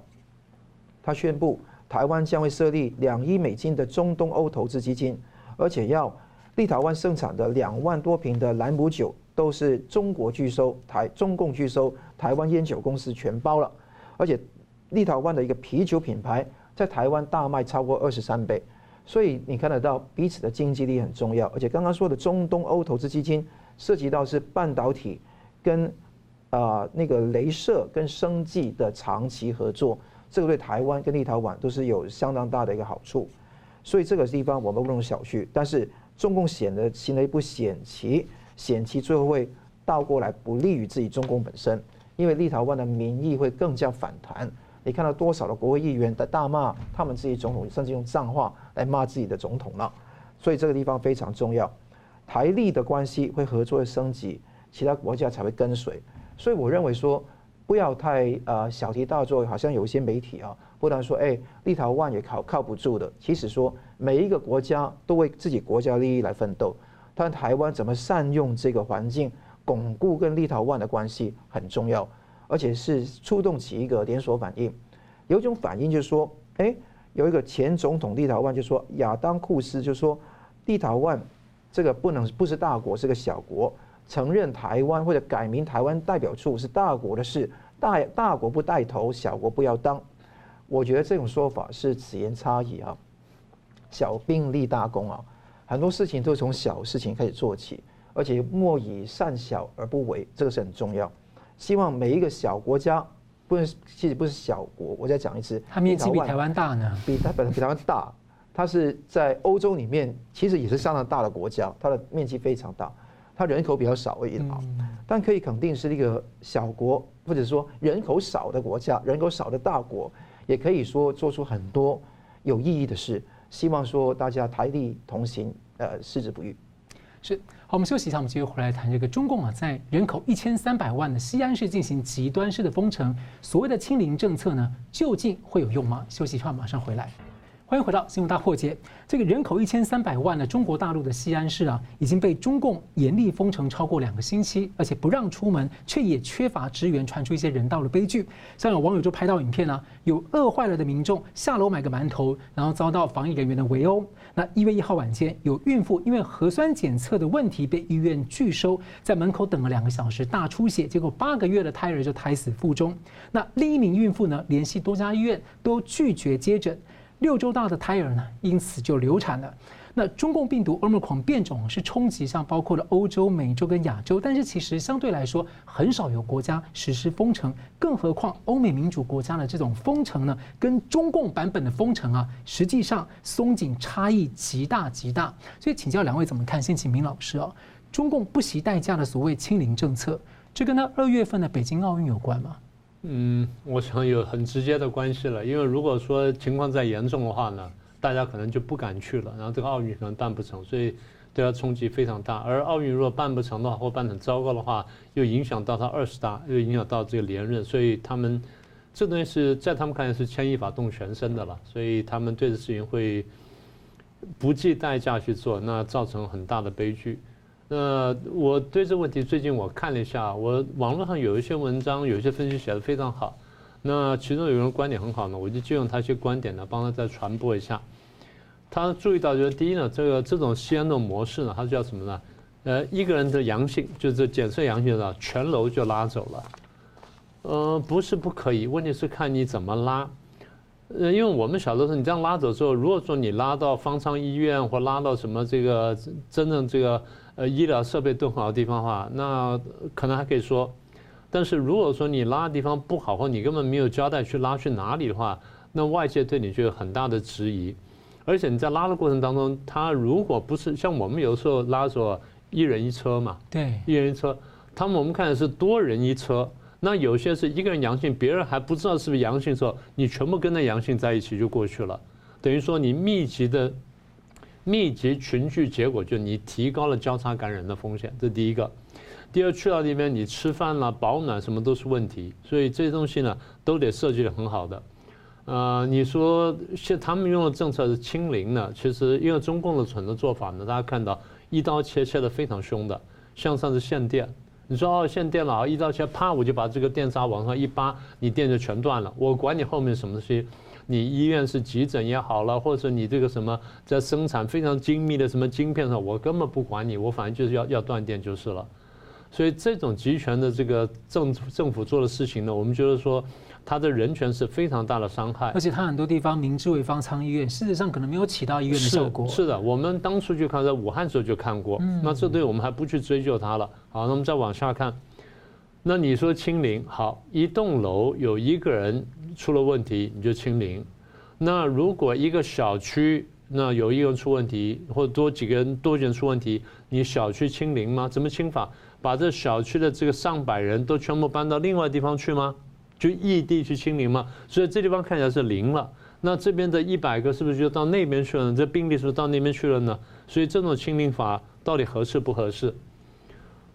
他宣布台湾将会设立两亿美金的中东欧投资基金，而且要。立陶宛生产的两万多瓶的兰姆酒都是中国拒收，台中共拒收，台湾烟酒公司全包了，而且立陶宛的一个啤酒品牌在台湾大卖超过二十三倍，所以你看得到彼此的经济力很重要。而且刚刚说的中东欧投资基金涉及到是半导体跟啊、呃、那个镭射跟生技的长期合作，这个对台湾跟立陶宛都是有相当大的一个好处。所以这个地方我们不容小觑，但是中共显得行了一步险棋，险棋最后会倒过来不利于自己中共本身，因为立陶宛的民意会更加反弹。你看到多少的国会议员在大骂他们自己总统，甚至用脏话来骂自己的总统了。所以这个地方非常重要，台立的关系会合作升级，其他国家才会跟随。所以我认为说，不要太呃小题大做，好像有一些媒体啊。不能说，哎，立陶宛也靠靠不住的。其实说，每一个国家都为自己国家利益来奋斗。但台湾怎么善用这个环境，巩固跟立陶宛的关系很重要，而且是触动起一个连锁反应。有一种反应就是说，哎，有一个前总统立陶宛就说，亚当库斯就说，立陶宛这个不能不是大国，是个小国，承认台湾或者改名台湾代表处是大国的事，大大国不带头，小国不要当。我觉得这种说法是此言差矣啊，小兵立大功啊，很多事情都从小事情开始做起，而且莫以善小而不为，这个是很重要。希望每一个小国家，不是其实不是小国，我再讲一次，它面积比台湾大呢，比它比台湾大，它是在欧洲里面其实也是相当大的国家，它的面积非常大，它人口比较少而已啊，但可以肯定是一个小国，或者说人口少的国家，人口少的大国。也可以说做出很多有意义的事，希望说大家台地同行，呃，矢志不渝。是，好，我们休息一下，我们继续回来谈这个中共啊，在人口一千三百万的西安市进行极端式的封城，所谓的清零政策呢，究竟会有用吗？休息一下，马上回来。欢迎回到新闻大破解。这个人口一千三百万的中国大陆的西安市啊，已经被中共严厉封城超过两个星期，而且不让出门，却也缺乏支援，传出一些人道的悲剧。像有网友就拍到影片啊，有饿坏了的民众下楼买个馒头，然后遭到防疫人员的围殴。那一月一号晚间，有孕妇因为核酸检测的问题被医院拒收，在门口等了两个小时，大出血，结果八个月的胎儿就胎死腹中。那另一名孕妇呢，联系多家医院都拒绝接诊。六周大的胎儿呢，因此就流产了。那中共病毒欧米狂变种是冲击上包括了欧洲、美洲跟亚洲，但是其实相对来说很少有国家实施封城，更何况欧美民主国家的这种封城呢，跟中共版本的封城啊，实际上松紧差异极大极大。所以请教两位怎么看？先请明老师哦，中共不惜代价的所谓清零政策，这跟他二月份的北京奥运有关吗？嗯，我想有很直接的关系了，因为如果说情况再严重的话呢，大家可能就不敢去了，然后这个奥运可能办不成，所以对他冲击非常大。而奥运如果办不成的话，或办得很糟糕的话，又影响到他二十大，又影响到这个连任，所以他们这东西是在他们看来是牵一发动全身的了，所以他们对这事情会不计代价去做，那造成很大的悲剧。那我对这个问题最近我看了一下，我网络上有一些文章，有一些分析写得非常好。那其中有人观点很好呢，我就借用他一些观点呢，帮他再传播一下。他注意到就是第一呢，这个这种西安的模式呢，它叫什么呢？呃，一个人的阳性就是检测阳性的，全楼就拉走了。呃，不是不可以，问题是看你怎么拉。呃，因为我们小的时候，你这样拉走之后，如果说你拉到方舱医院或拉到什么这个真正这个。呃，医疗设备都很好的地方的话，那可能还可以说。但是如果说你拉的地方不好，或你根本没有交代去拉去哪里的话，那外界对你就有很大的质疑。而且你在拉的过程当中，他如果不是像我们有时候拉着一人一车嘛，对，一人一车，他们我们看的是多人一车。那有些是一个人阳性，别人还不知道是不是阳性的时候，你全部跟那阳性在一起就过去了，等于说你密集的。密集群聚，结果就你提高了交叉感染的风险，这第一个。第二，去到那边你吃饭了、保暖什么都是问题，所以这些东西呢都得设计的很好的。呃，你说现他们用的政策是清零呢，其实因为中共的蠢的做法呢，大家看到一刀切切的非常凶的，像上次限电，你说哦限电了啊，一刀切啪我就把这个电闸往上一扒，你电就全断了，我管你后面什么东西。你医院是急诊也好了，或者你这个什么在生产非常精密的什么晶片上，我根本不管你，我反正就是要要断电就是了。所以这种集权的这个政政府做的事情呢，我们觉得说。他的人权是非常大的伤害，而且他很多地方明知为方舱医院，事实上可能没有起到医院的效果。是，是的，我们当初就看在武汉时候就看过，嗯、那这对我们还不去追究他了。好，那我们再往下看，那你说清零，好，一栋楼有一个人出了问题，你就清零。那如果一个小区那有一个人出问题，或者多几个人多几个人出问题，你小区清零吗？怎么清法？把这小区的这个上百人都全部搬到另外地方去吗？就异地去清零嘛，所以这地方看起来是零了。那这边的一百个是不是就到那边去了呢？这病例是不是到那边去了呢？所以这种清零法到底合适不合适？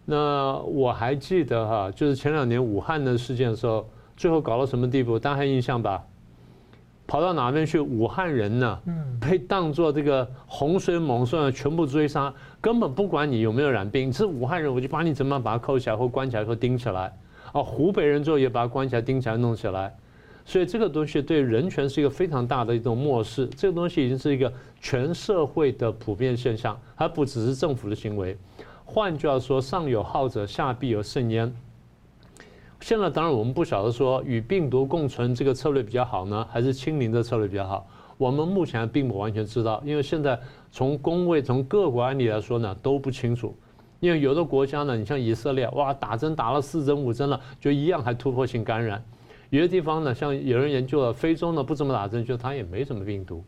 那我还记得哈，就是前两年武汉的事件的时候，最后搞到什么地步？大家还印象吧？跑到哪边去？武汉人呢？被当作这个洪水猛兽全部追杀，根本不管你有没有染病，你是武汉人，我就把你怎么样把它扣起来或关起来或盯起来。哦，湖北人之后也把他关起来、钉起来、弄起来，所以这个东西对人权是一个非常大的一种漠视。这个东西已经是一个全社会的普遍现象，还不只是政府的行为。换句话说，上有好者，下必有甚焉。现在当然我们不晓得说与病毒共存这个策略比较好呢，还是清零的策略比较好。我们目前并不完全知道，因为现在从公卫、从各国案例来说呢，都不清楚。因为有的国家呢，你像以色列，哇，打针打了四针五针了，就一样还突破性感染；有的地方呢，像有人研究了，非洲呢不怎么打针，就它也没什么病毒。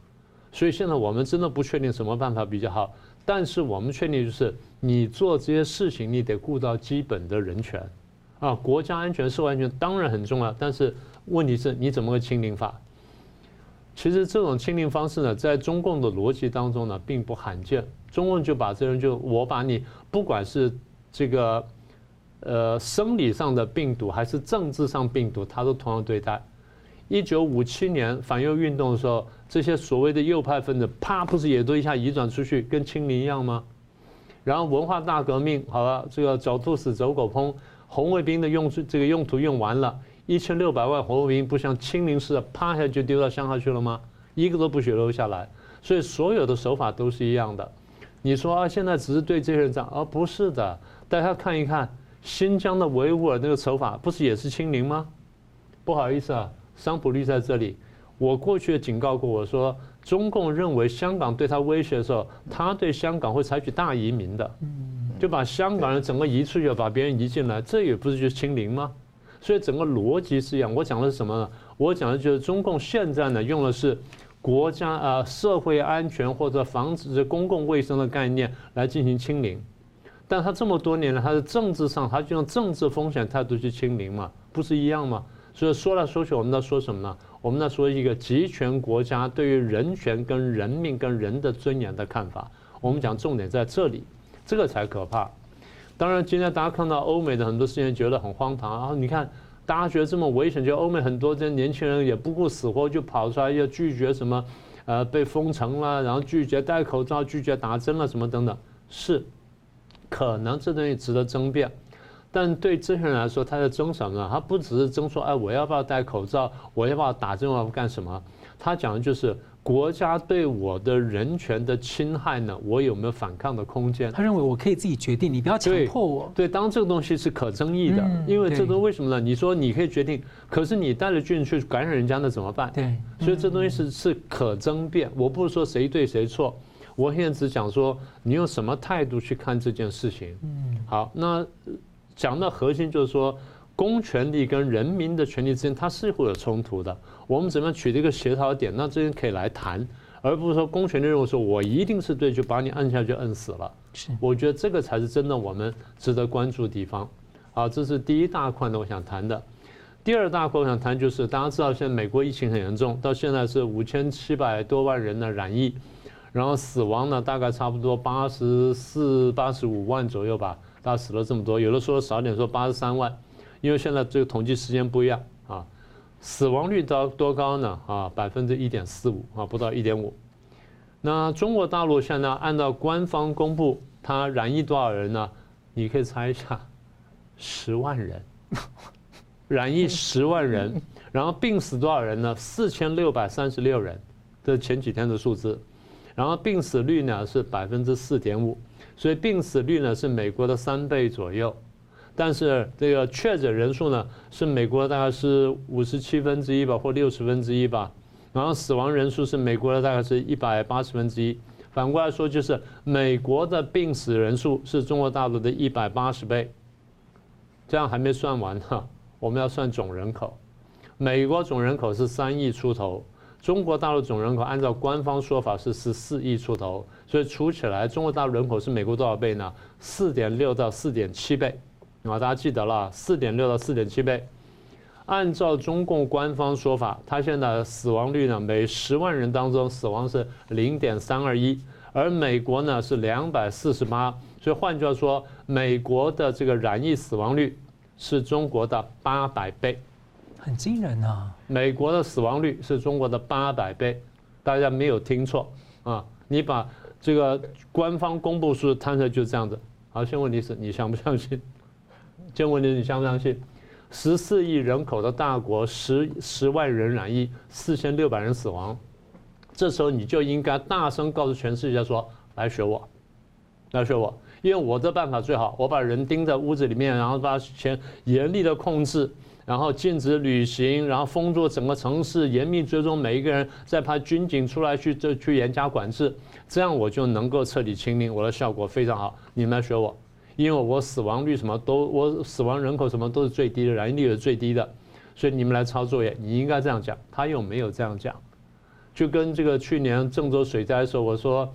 所以现在我们真的不确定什么办法比较好，但是我们确定就是你做这些事情，你得顾到基本的人权，啊，国家安全、社会安全当然很重要，但是问题是你怎么个清零法？其实这种清零方式呢，在中共的逻辑当中呢，并不罕见。中共就把这人就我把你不管是这个呃生理上的病毒还是政治上病毒，他都同样对待。一九五七年反右运动的时候，这些所谓的右派分子，啪，不是也都一下移转出去，跟清零一样吗？然后文化大革命，好了，这个狡兔死走狗烹，红卫兵的用这个用途用完了，一千六百万红卫兵不像清零似的，啪一下就丢到乡下去了吗？一个都不许留下来，所以所有的手法都是一样的。你说啊，现在只是对这些人讲，而不是的。大家看一看新疆的维吾尔那个手法，不是也是清零吗？不好意思啊，桑普利在这里。我过去也警告过，我说中共认为香港对他威胁的时候，他对香港会采取大移民的，就把香港人整个移出去，把别人移进来，这也不是就是清零吗？所以整个逻辑是一样。我讲的是什么呢？我讲的就是中共现在呢用的是。国家啊，社会安全或者防止公共卫生的概念来进行清零，但他这么多年了，他的政治上，他就用政治风险态度去清零嘛，不是一样吗？所以说来说去，我们在说什么呢？我们在说一个集权国家对于人权跟人命跟人的尊严的看法。我们讲重点在这里，这个才可怕。当然，今天大家看到欧美的很多事情，觉得很荒唐啊，你看。大家觉得这么危险，就欧美很多这年轻人也不顾死活就跑出来要拒绝什么，呃，被封城了，然后拒绝戴口罩，拒绝打针了，什么等等，是，可能这东西值得争辩，但对这些人来说，他在争什么呢？他不只是争说，哎，我要不要戴口罩，我要不要打针，我要干什么？他讲的就是。国家对我的人权的侵害呢，我有没有反抗的空间？他认为我可以自己决定，你不要强迫我。对，当这个东西是可争议的，因为这都为什么呢？你说你可以决定，可是你带了菌去感染人家，那怎么办？对，所以这东西是是可争辩。我不是说谁对谁错，我现在只讲说你用什么态度去看这件事情。嗯，好，那讲到核心就是说。公权力跟人民的权利之间，它是会有冲突的。我们怎么样取这个协调点？那这边可以来谈，而不是说公权力认为说我一定是对，就把你摁下去摁死了。是，我觉得这个才是真的我们值得关注的地方。好，这是第一大块呢，我想谈的。第二大块我想谈就是，大家知道现在美国疫情很严重，到现在是五千七百多万人的染疫，然后死亡呢大概差不多八十四、八十五万左右吧，大家死了这么多，有的说少点说八十三万。因为现在这个统计时间不一样啊，死亡率到多高呢？啊，百分之一点四五啊，不到一点五。那中国大陆现在按照官方公布，它染疫多少人呢？你可以猜一下，十万人，染疫十万人，[LAUGHS] 然后病死多少人呢？四千六百三十六人，这前几天的数字，然后病死率呢是百分之四点五，所以病死率呢是美国的三倍左右。但是这个确诊人数呢，是美国大概是五十七分之一吧，或六十分之一吧。然后死亡人数是美国的大概是一百八十分之一。反过来说，就是美国的病死人数是中国大陆的一百八十倍。这样还没算完哈，我们要算总人口。美国总人口是三亿出头，中国大陆总人口按照官方说法是十四亿出头，所以除起来，中国大陆人口是美国多少倍呢？四点六到四点七倍。啊，大家记得了，四点六到四点七倍。按照中共官方说法，它现在死亡率呢，每十万人当中死亡是零点三二一，而美国呢是两百四十八。所以换句话说，美国的这个染疫死亡率是中国的八百倍，很惊人啊！美国的死亡率是中国的八百倍，大家没有听错啊！你把这个官方公布数摊出来就是这样子。好，现在问题是你相不相信？先问你，你相不相信？十四亿人口的大国，十十万人染疫，四千六百人死亡，这时候你就应该大声告诉全世界说：“来学我，来学我，因为我的办法最好。我把人盯在屋子里面，然后把钱严厉的控制，然后禁止旅行，然后封住整个城市，严密追踪每一个人，再派军警出来去这去严加管制，这样我就能够彻底清零，我的效果非常好。你们来学我。”因为我死亡率什么都，我死亡人口什么都是最低的，染疫率是最低的，所以你们来抄作业，你应该这样讲。他又没有这样讲，就跟这个去年郑州水灾的时候，我说，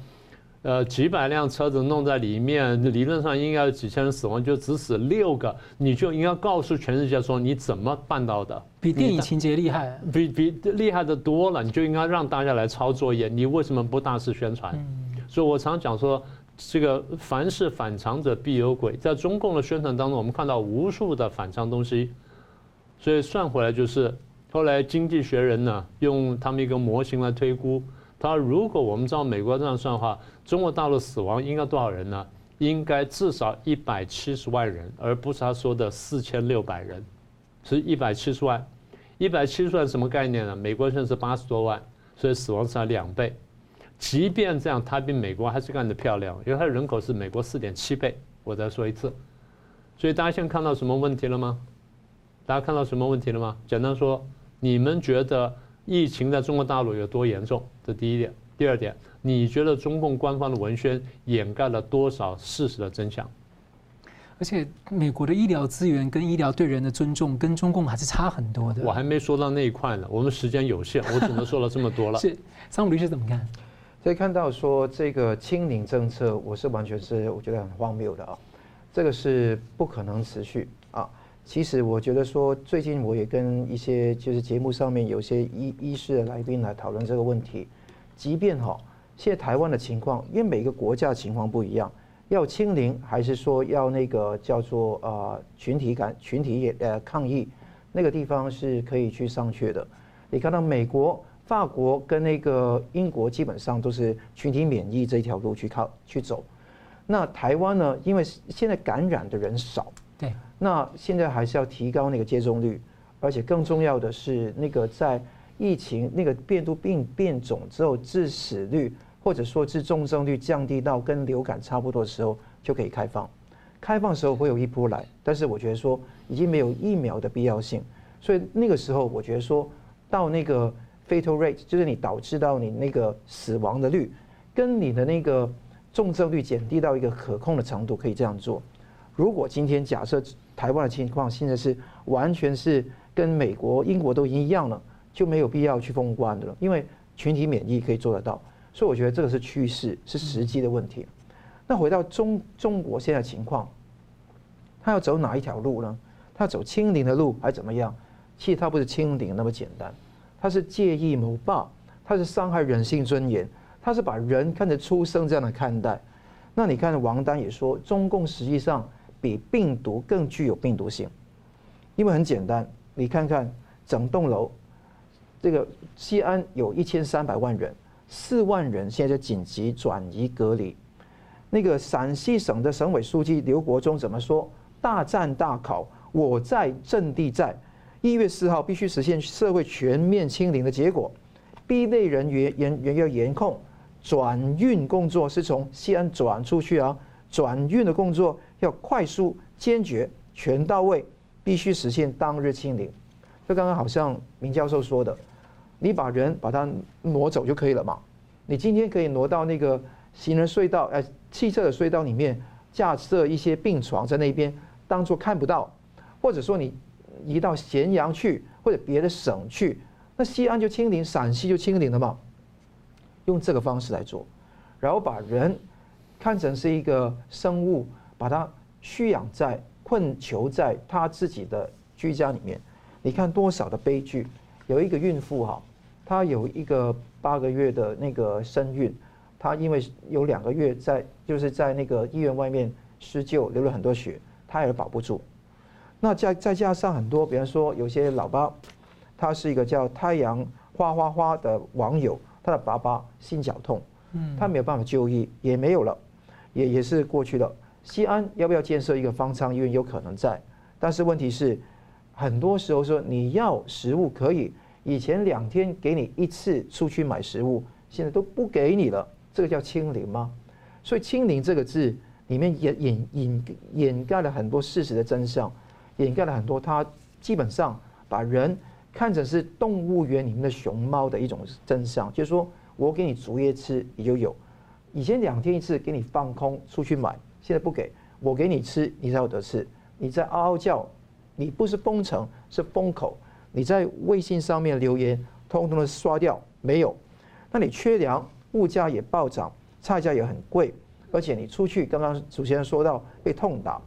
呃，几百辆车子弄在里面，理论上应该有几千人死亡，就只死六个，你就应该告诉全世界说你怎么办到的？比电影情节厉害，比比厉害的多了，你就应该让大家来抄作业，你为什么不大肆宣传？所以我常讲说。这个凡是反常者必有鬼，在中共的宣传当中，我们看到无数的反常东西，所以算回来就是，后来经济学人呢用他们一个模型来推估，他如果我们照美国这样算的话，中国大陆死亡应该多少人呢？应该至少一百七十万人，而不是他说的四千六百人，是一百七十万。一百七十万什么概念呢？美国现在是八十多万，所以死亡是两倍。即便这样，它比美国还是干得漂亮，因为它的人口是美国四点七倍。我再说一次，所以大家现在看到什么问题了吗？大家看到什么问题了吗？简单说，你们觉得疫情在中国大陆有多严重？这第一点。第二点，你觉得中共官方的文宣掩盖了多少事实的真相？而且，美国的医疗资源跟医疗对人的尊重，跟中共还是差很多的。我还没说到那一块呢，我们时间有限，我只能说了这么多了。是，桑普律师怎么看？所以看到说这个清零政策，我是完全是我觉得很荒谬的啊，这个是不可能持续啊。其实我觉得说，最近我也跟一些就是节目上面有些医医师的来宾来讨论这个问题。即便哈，现在台湾的情况，因为每个国家情况不一样，要清零还是说要那个叫做呃群体感群体也呃抗议，那个地方是可以去商榷的。你看到美国。法国跟那个英国基本上都是群体免疫这一条路去靠去走，那台湾呢？因为现在感染的人少，对，那现在还是要提高那个接种率，而且更重要的是，那个在疫情那个变毒病变种之后，致死率或者说致重症率降低到跟流感差不多的时候，就可以开放。开放的时候会有一波来，但是我觉得说已经没有疫苗的必要性，所以那个时候我觉得说到那个。Fatal rate 就是你导致到你那个死亡的率，跟你的那个重症率减低到一个可控的程度，可以这样做。如果今天假设台湾的情况现在是完全是跟美国、英国都已经一样了，就没有必要去封关的了，因为群体免疫可以做得到。所以我觉得这个是趋势，是时机的问题。那回到中中国现在情况，他要走哪一条路呢？他要走清零的路还是怎么样？其实他不是清零那么简单。他是借意谋霸，他是伤害人性尊严，他是把人看成畜生这样的看待。那你看王丹也说，中共实际上比病毒更具有病毒性，因为很简单，你看看整栋楼，这个西安有一千三百万人，四万人现在紧急转移隔离。那个陕西省的省委书记刘国中怎么说？大战大考，我在，阵地在。一月四号必须实现社会全面清零的结果，B 类人员严严要严控，转运工作是从西安转出去啊，转运的工作要快速坚决，全到位，必须实现当日清零。就刚刚好像明教授说的，你把人把它挪走就可以了嘛？你今天可以挪到那个行人隧道，呃，汽车的隧道里面架设一些病床在那边，当做看不到，或者说你移到咸阳去或者别的省去，那西安就清零，陕西就清零了嘛？用这个方式来做，然后把人看成是一个生物，把它蓄养在困囚在他自己的居家里面。你看多少的悲剧？有一个孕妇哈，她有一个八个月的那个身孕，她因为有两个月在就是在那个医院外面施救，流了很多血，她也保不住。那再再加上很多，比方说有些老爸，他是一个叫太阳花花花的网友，他的爸爸心绞痛，嗯，他没有办法就医，也没有了，也也是过去了。西安要不要建设一个方舱医院？有可能在，但是问题是。很多时候说你要食物可以，以前两天给你一次出去买食物，现在都不给你了，这个叫清零吗？所以“清零”这个字里面掩掩掩掩盖了很多事实的真相，掩盖了很多他基本上把人看成是动物园里面的熊猫的一种真相，就是说我给你竹叶吃你就有，以前两天一次给你放空出去买，现在不给我给你吃你才有得吃，你在嗷嗷叫。你不是封城，是封口。你在微信上面留言，通通的刷掉，没有。那你缺粮，物价也暴涨，菜价也很贵，而且你出去，刚刚主持人说到被痛打。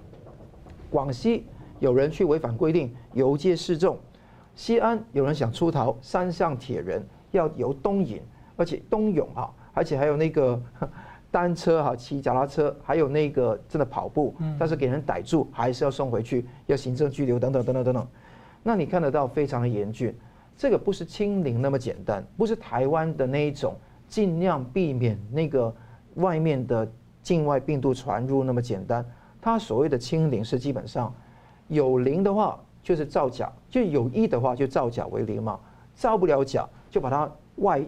广西有人去违反规定游街示众，西安有人想出逃，山上铁人要游东引，而且东涌哈，而且还有那个。[LAUGHS] 单车哈，骑脚踏车，还有那个真的跑步，但是给人逮住，还是要送回去，要行政拘留等等等等等等。那你看得到非常的严峻，这个不是清零那么简单，不是台湾的那一种尽量避免那个外面的境外病毒传入那么简单。他所谓的清零是基本上有零的话就是造假，就有一的话就造假为零嘛，造不了假就把它外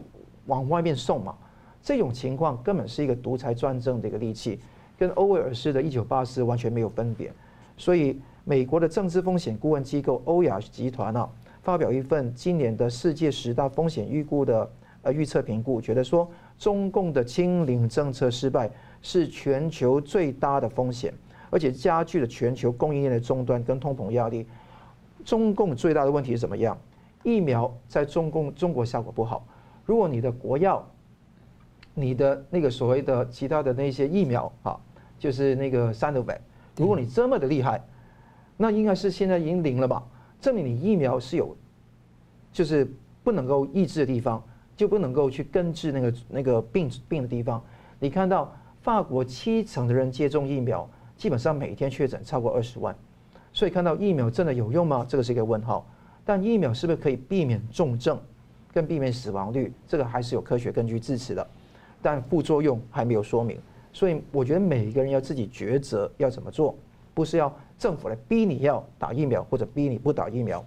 往外面送嘛。这种情况根本是一个独裁专政的一个利器，跟欧威尔式的《一九八四》完全没有分别。所以，美国的政治风险顾问机构欧亚集团啊，发表一份今年的世界十大风险预估的呃预测评估，觉得说中共的清零政策失败是全球最大的风险，而且加剧了全球供应链的终端跟通膨压力。中共最大的问题是怎么样？疫苗在中共中国效果不好，如果你的国药。你的那个所谓的其他的那些疫苗啊，就是那个 s i n o v a 如果你这么的厉害，那应该是现在已经零了吧？证明你疫苗是有，就是不能够抑制的地方，就不能够去根治那个那个病病的地方。你看到法国七成的人接种疫苗，基本上每天确诊超过二十万，所以看到疫苗真的有用吗？这个是一个问号。但疫苗是不是可以避免重症跟避免死亡率？这个还是有科学根据支持的。但副作用还没有说明，所以我觉得每一个人要自己抉择要怎么做，不是要政府来逼你要打疫苗或者逼你不打疫苗。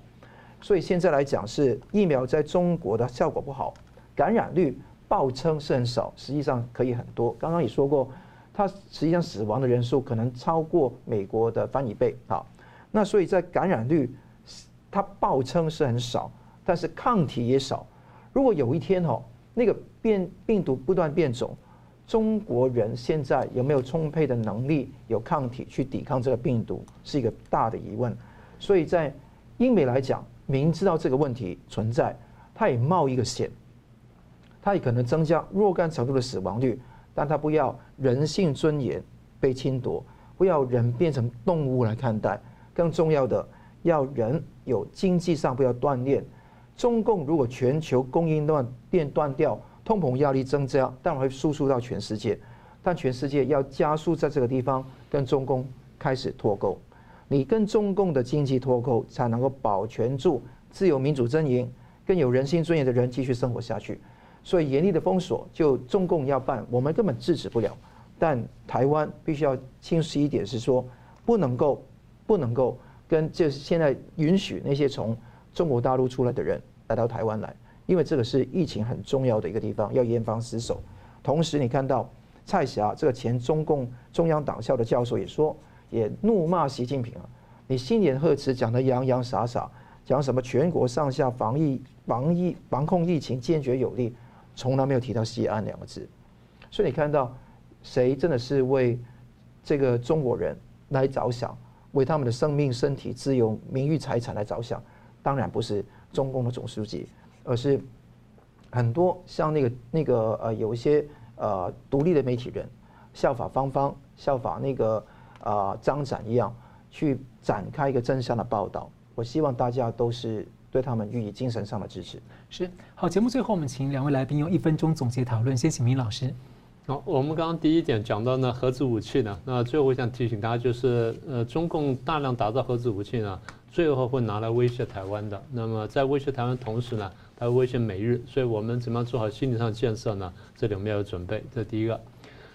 所以现在来讲是疫苗在中国的效果不好，感染率报称是很少，实际上可以很多。刚刚也说过，它实际上死亡的人数可能超过美国的翻一倍啊。那所以在感染率，它报称是很少，但是抗体也少。如果有一天哦。那个变病毒不断变种，中国人现在有没有充沛的能力有抗体去抵抗这个病毒，是一个大的疑问。所以在英美来讲，明知道这个问题存在，他也冒一个险，他也可能增加若干程度的死亡率，但他不要人性尊严被侵夺，不要人变成动物来看待，更重要的要人有经济上不要断链。中共如果全球供应链链断掉，通膨压力增加，当然会输出到全世界。但全世界要加速在这个地方跟中共开始脱钩，你跟中共的经济脱钩，才能够保全住自由民主阵营更有人性尊严的人继续生活下去。所以严厉的封锁，就中共要办，我们根本制止不了。但台湾必须要清晰一点，是说不能够不能够跟就是现在允许那些从。中国大陆出来的人来到台湾来，因为这个是疫情很重要的一个地方，要严防死守。同时，你看到蔡霞这个前中共中央党校的教授也说，也怒骂习近平啊，你新年贺词讲得洋洋洒洒，讲什么全国上下防疫、防疫、防控疫情坚决有力，从来没有提到西安两个字。所以你看到谁真的是为这个中国人来着想，为他们的生命、身体、自由、名誉、财产来着想？当然不是中共的总书记，而是很多像那个那个呃有一些呃独立的媒体人，效法方方、效法那个啊张展一样，去展开一个真相的报道。我希望大家都是对他们予以精神上的支持。是好，节目最后我们请两位来宾用一分钟总结讨论。先请明老师。好，我们刚刚第一点讲到呢核子武器呢，那最后我想提醒大家就是呃中共大量打造核子武器呢。最后会拿来威胁台湾的。那么在威胁台湾同时呢，还会威胁美日。所以我们怎么样做好心理上建设呢？这里我们要有准备。这第一个。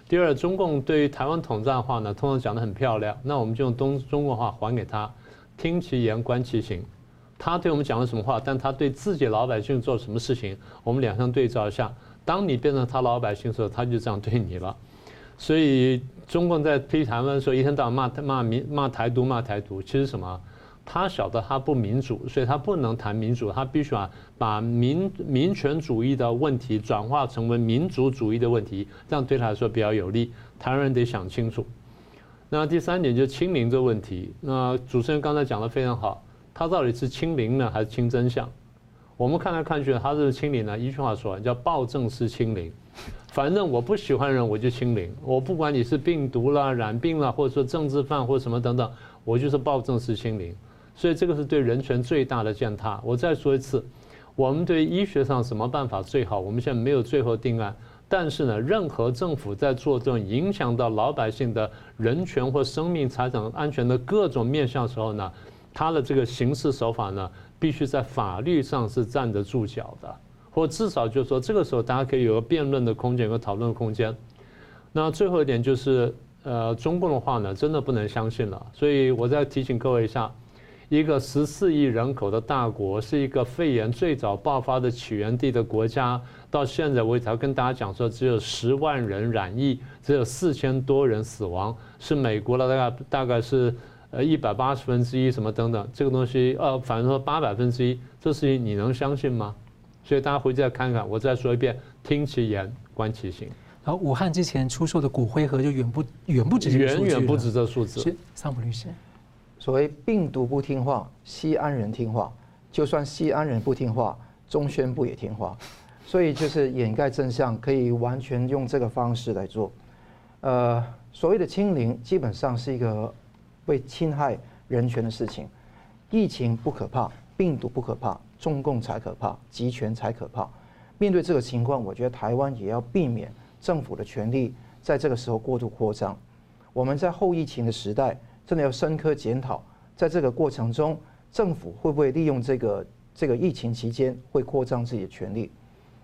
第二，中共对于台湾统战的话呢，通常讲得很漂亮。那我们就用东中国话还给他：听其言，观其行。他对我们讲了什么话？但他对自己老百姓做什么事情？我们两相对照一下。当你变成他老百姓的时候，他就这样对你了。所以中共在批台湾的时候，一天到晚骂骂民骂台独骂台独，其实什么？他晓得他不民主，所以他不能谈民主，他必须啊把民民权主义的问题转化成为民族主义的问题，这样对他来说比较有利。台湾人得想清楚。那第三点就是清零这问题。那主持人刚才讲的非常好，他到底是清零呢，还是清真相？我们看来看去，他是清零呢。一句话说，叫暴政式清零。反正我不喜欢人，我就清零。我不管你是病毒啦、染病啦，或者说政治犯或什么等等，我就是暴政式清零。所以这个是对人权最大的践踏。我再说一次，我们对医学上什么办法最好？我们现在没有最后定案。但是呢，任何政府在做这种影响到老百姓的人权或生命财产安全的各种面向的时候呢，他的这个行事手法呢，必须在法律上是站得住脚的，或至少就是说，这个时候大家可以有个辩论的空间和讨论的空间。那最后一点就是，呃，中共的话呢，真的不能相信了。所以我再提醒各位一下。一个十四亿人口的大国，是一个肺炎最早爆发的起源地的国家，到现在我才跟大家讲说，只有十万人染疫，只有四千多人死亡，是美国的大概大概是呃一百八十分之一什么等等，这个东西呃，反正说八百分之一，这事情你能相信吗？所以大家回去再看看，我再说一遍，听其言，观其行。然后武汉之前出售的骨灰盒就远不远不止远远不止这数字。是桑普律师。所谓病毒不听话，西安人听话；就算西安人不听话，中宣部也听话。所以就是掩盖真相，可以完全用这个方式来做。呃，所谓的清零，基本上是一个会侵害人权的事情。疫情不可怕，病毒不可怕，中共才可怕，集权才可怕。面对这个情况，我觉得台湾也要避免政府的权力在这个时候过度扩张。我们在后疫情的时代。真的要深刻检讨，在这个过程中，政府会不会利用这个这个疫情期间会扩张自己的权力？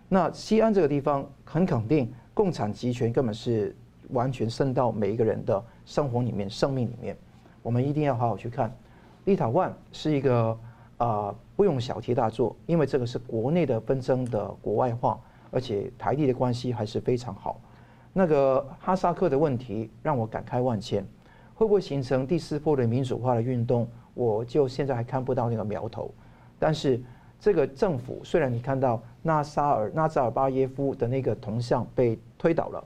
那西安这个地方很肯定，共产集权根本是完全渗到每一个人的生活里面、生命里面。我们一定要好好去看。立陶宛是一个啊、呃，不用小题大做，因为这个是国内的纷争的国外化，而且台地的关系还是非常好。那个哈萨克的问题让我感慨万千。会不会形成第四波的民主化的运动？我就现在还看不到那个苗头。但是这个政府虽然你看到纳沙尔纳扎尔巴耶夫的那个铜像被推倒了，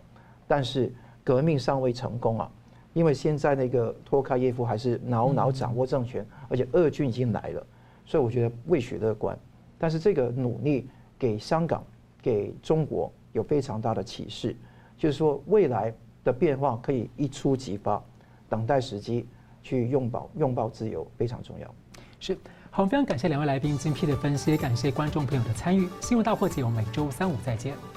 但是革命尚未成功啊！因为现在那个托卡耶夫还是牢牢掌握政权，而且俄军已经来了，所以我觉得未许乐观。但是这个努力给香港、给中国有非常大的启示，就是说未来的变化可以一触即发。等待时机去拥抱拥抱自由非常重要。是，好，非常感谢两位来宾精辟的分析，感谢观众朋友的参与。新闻大破解，我们每周三五再见。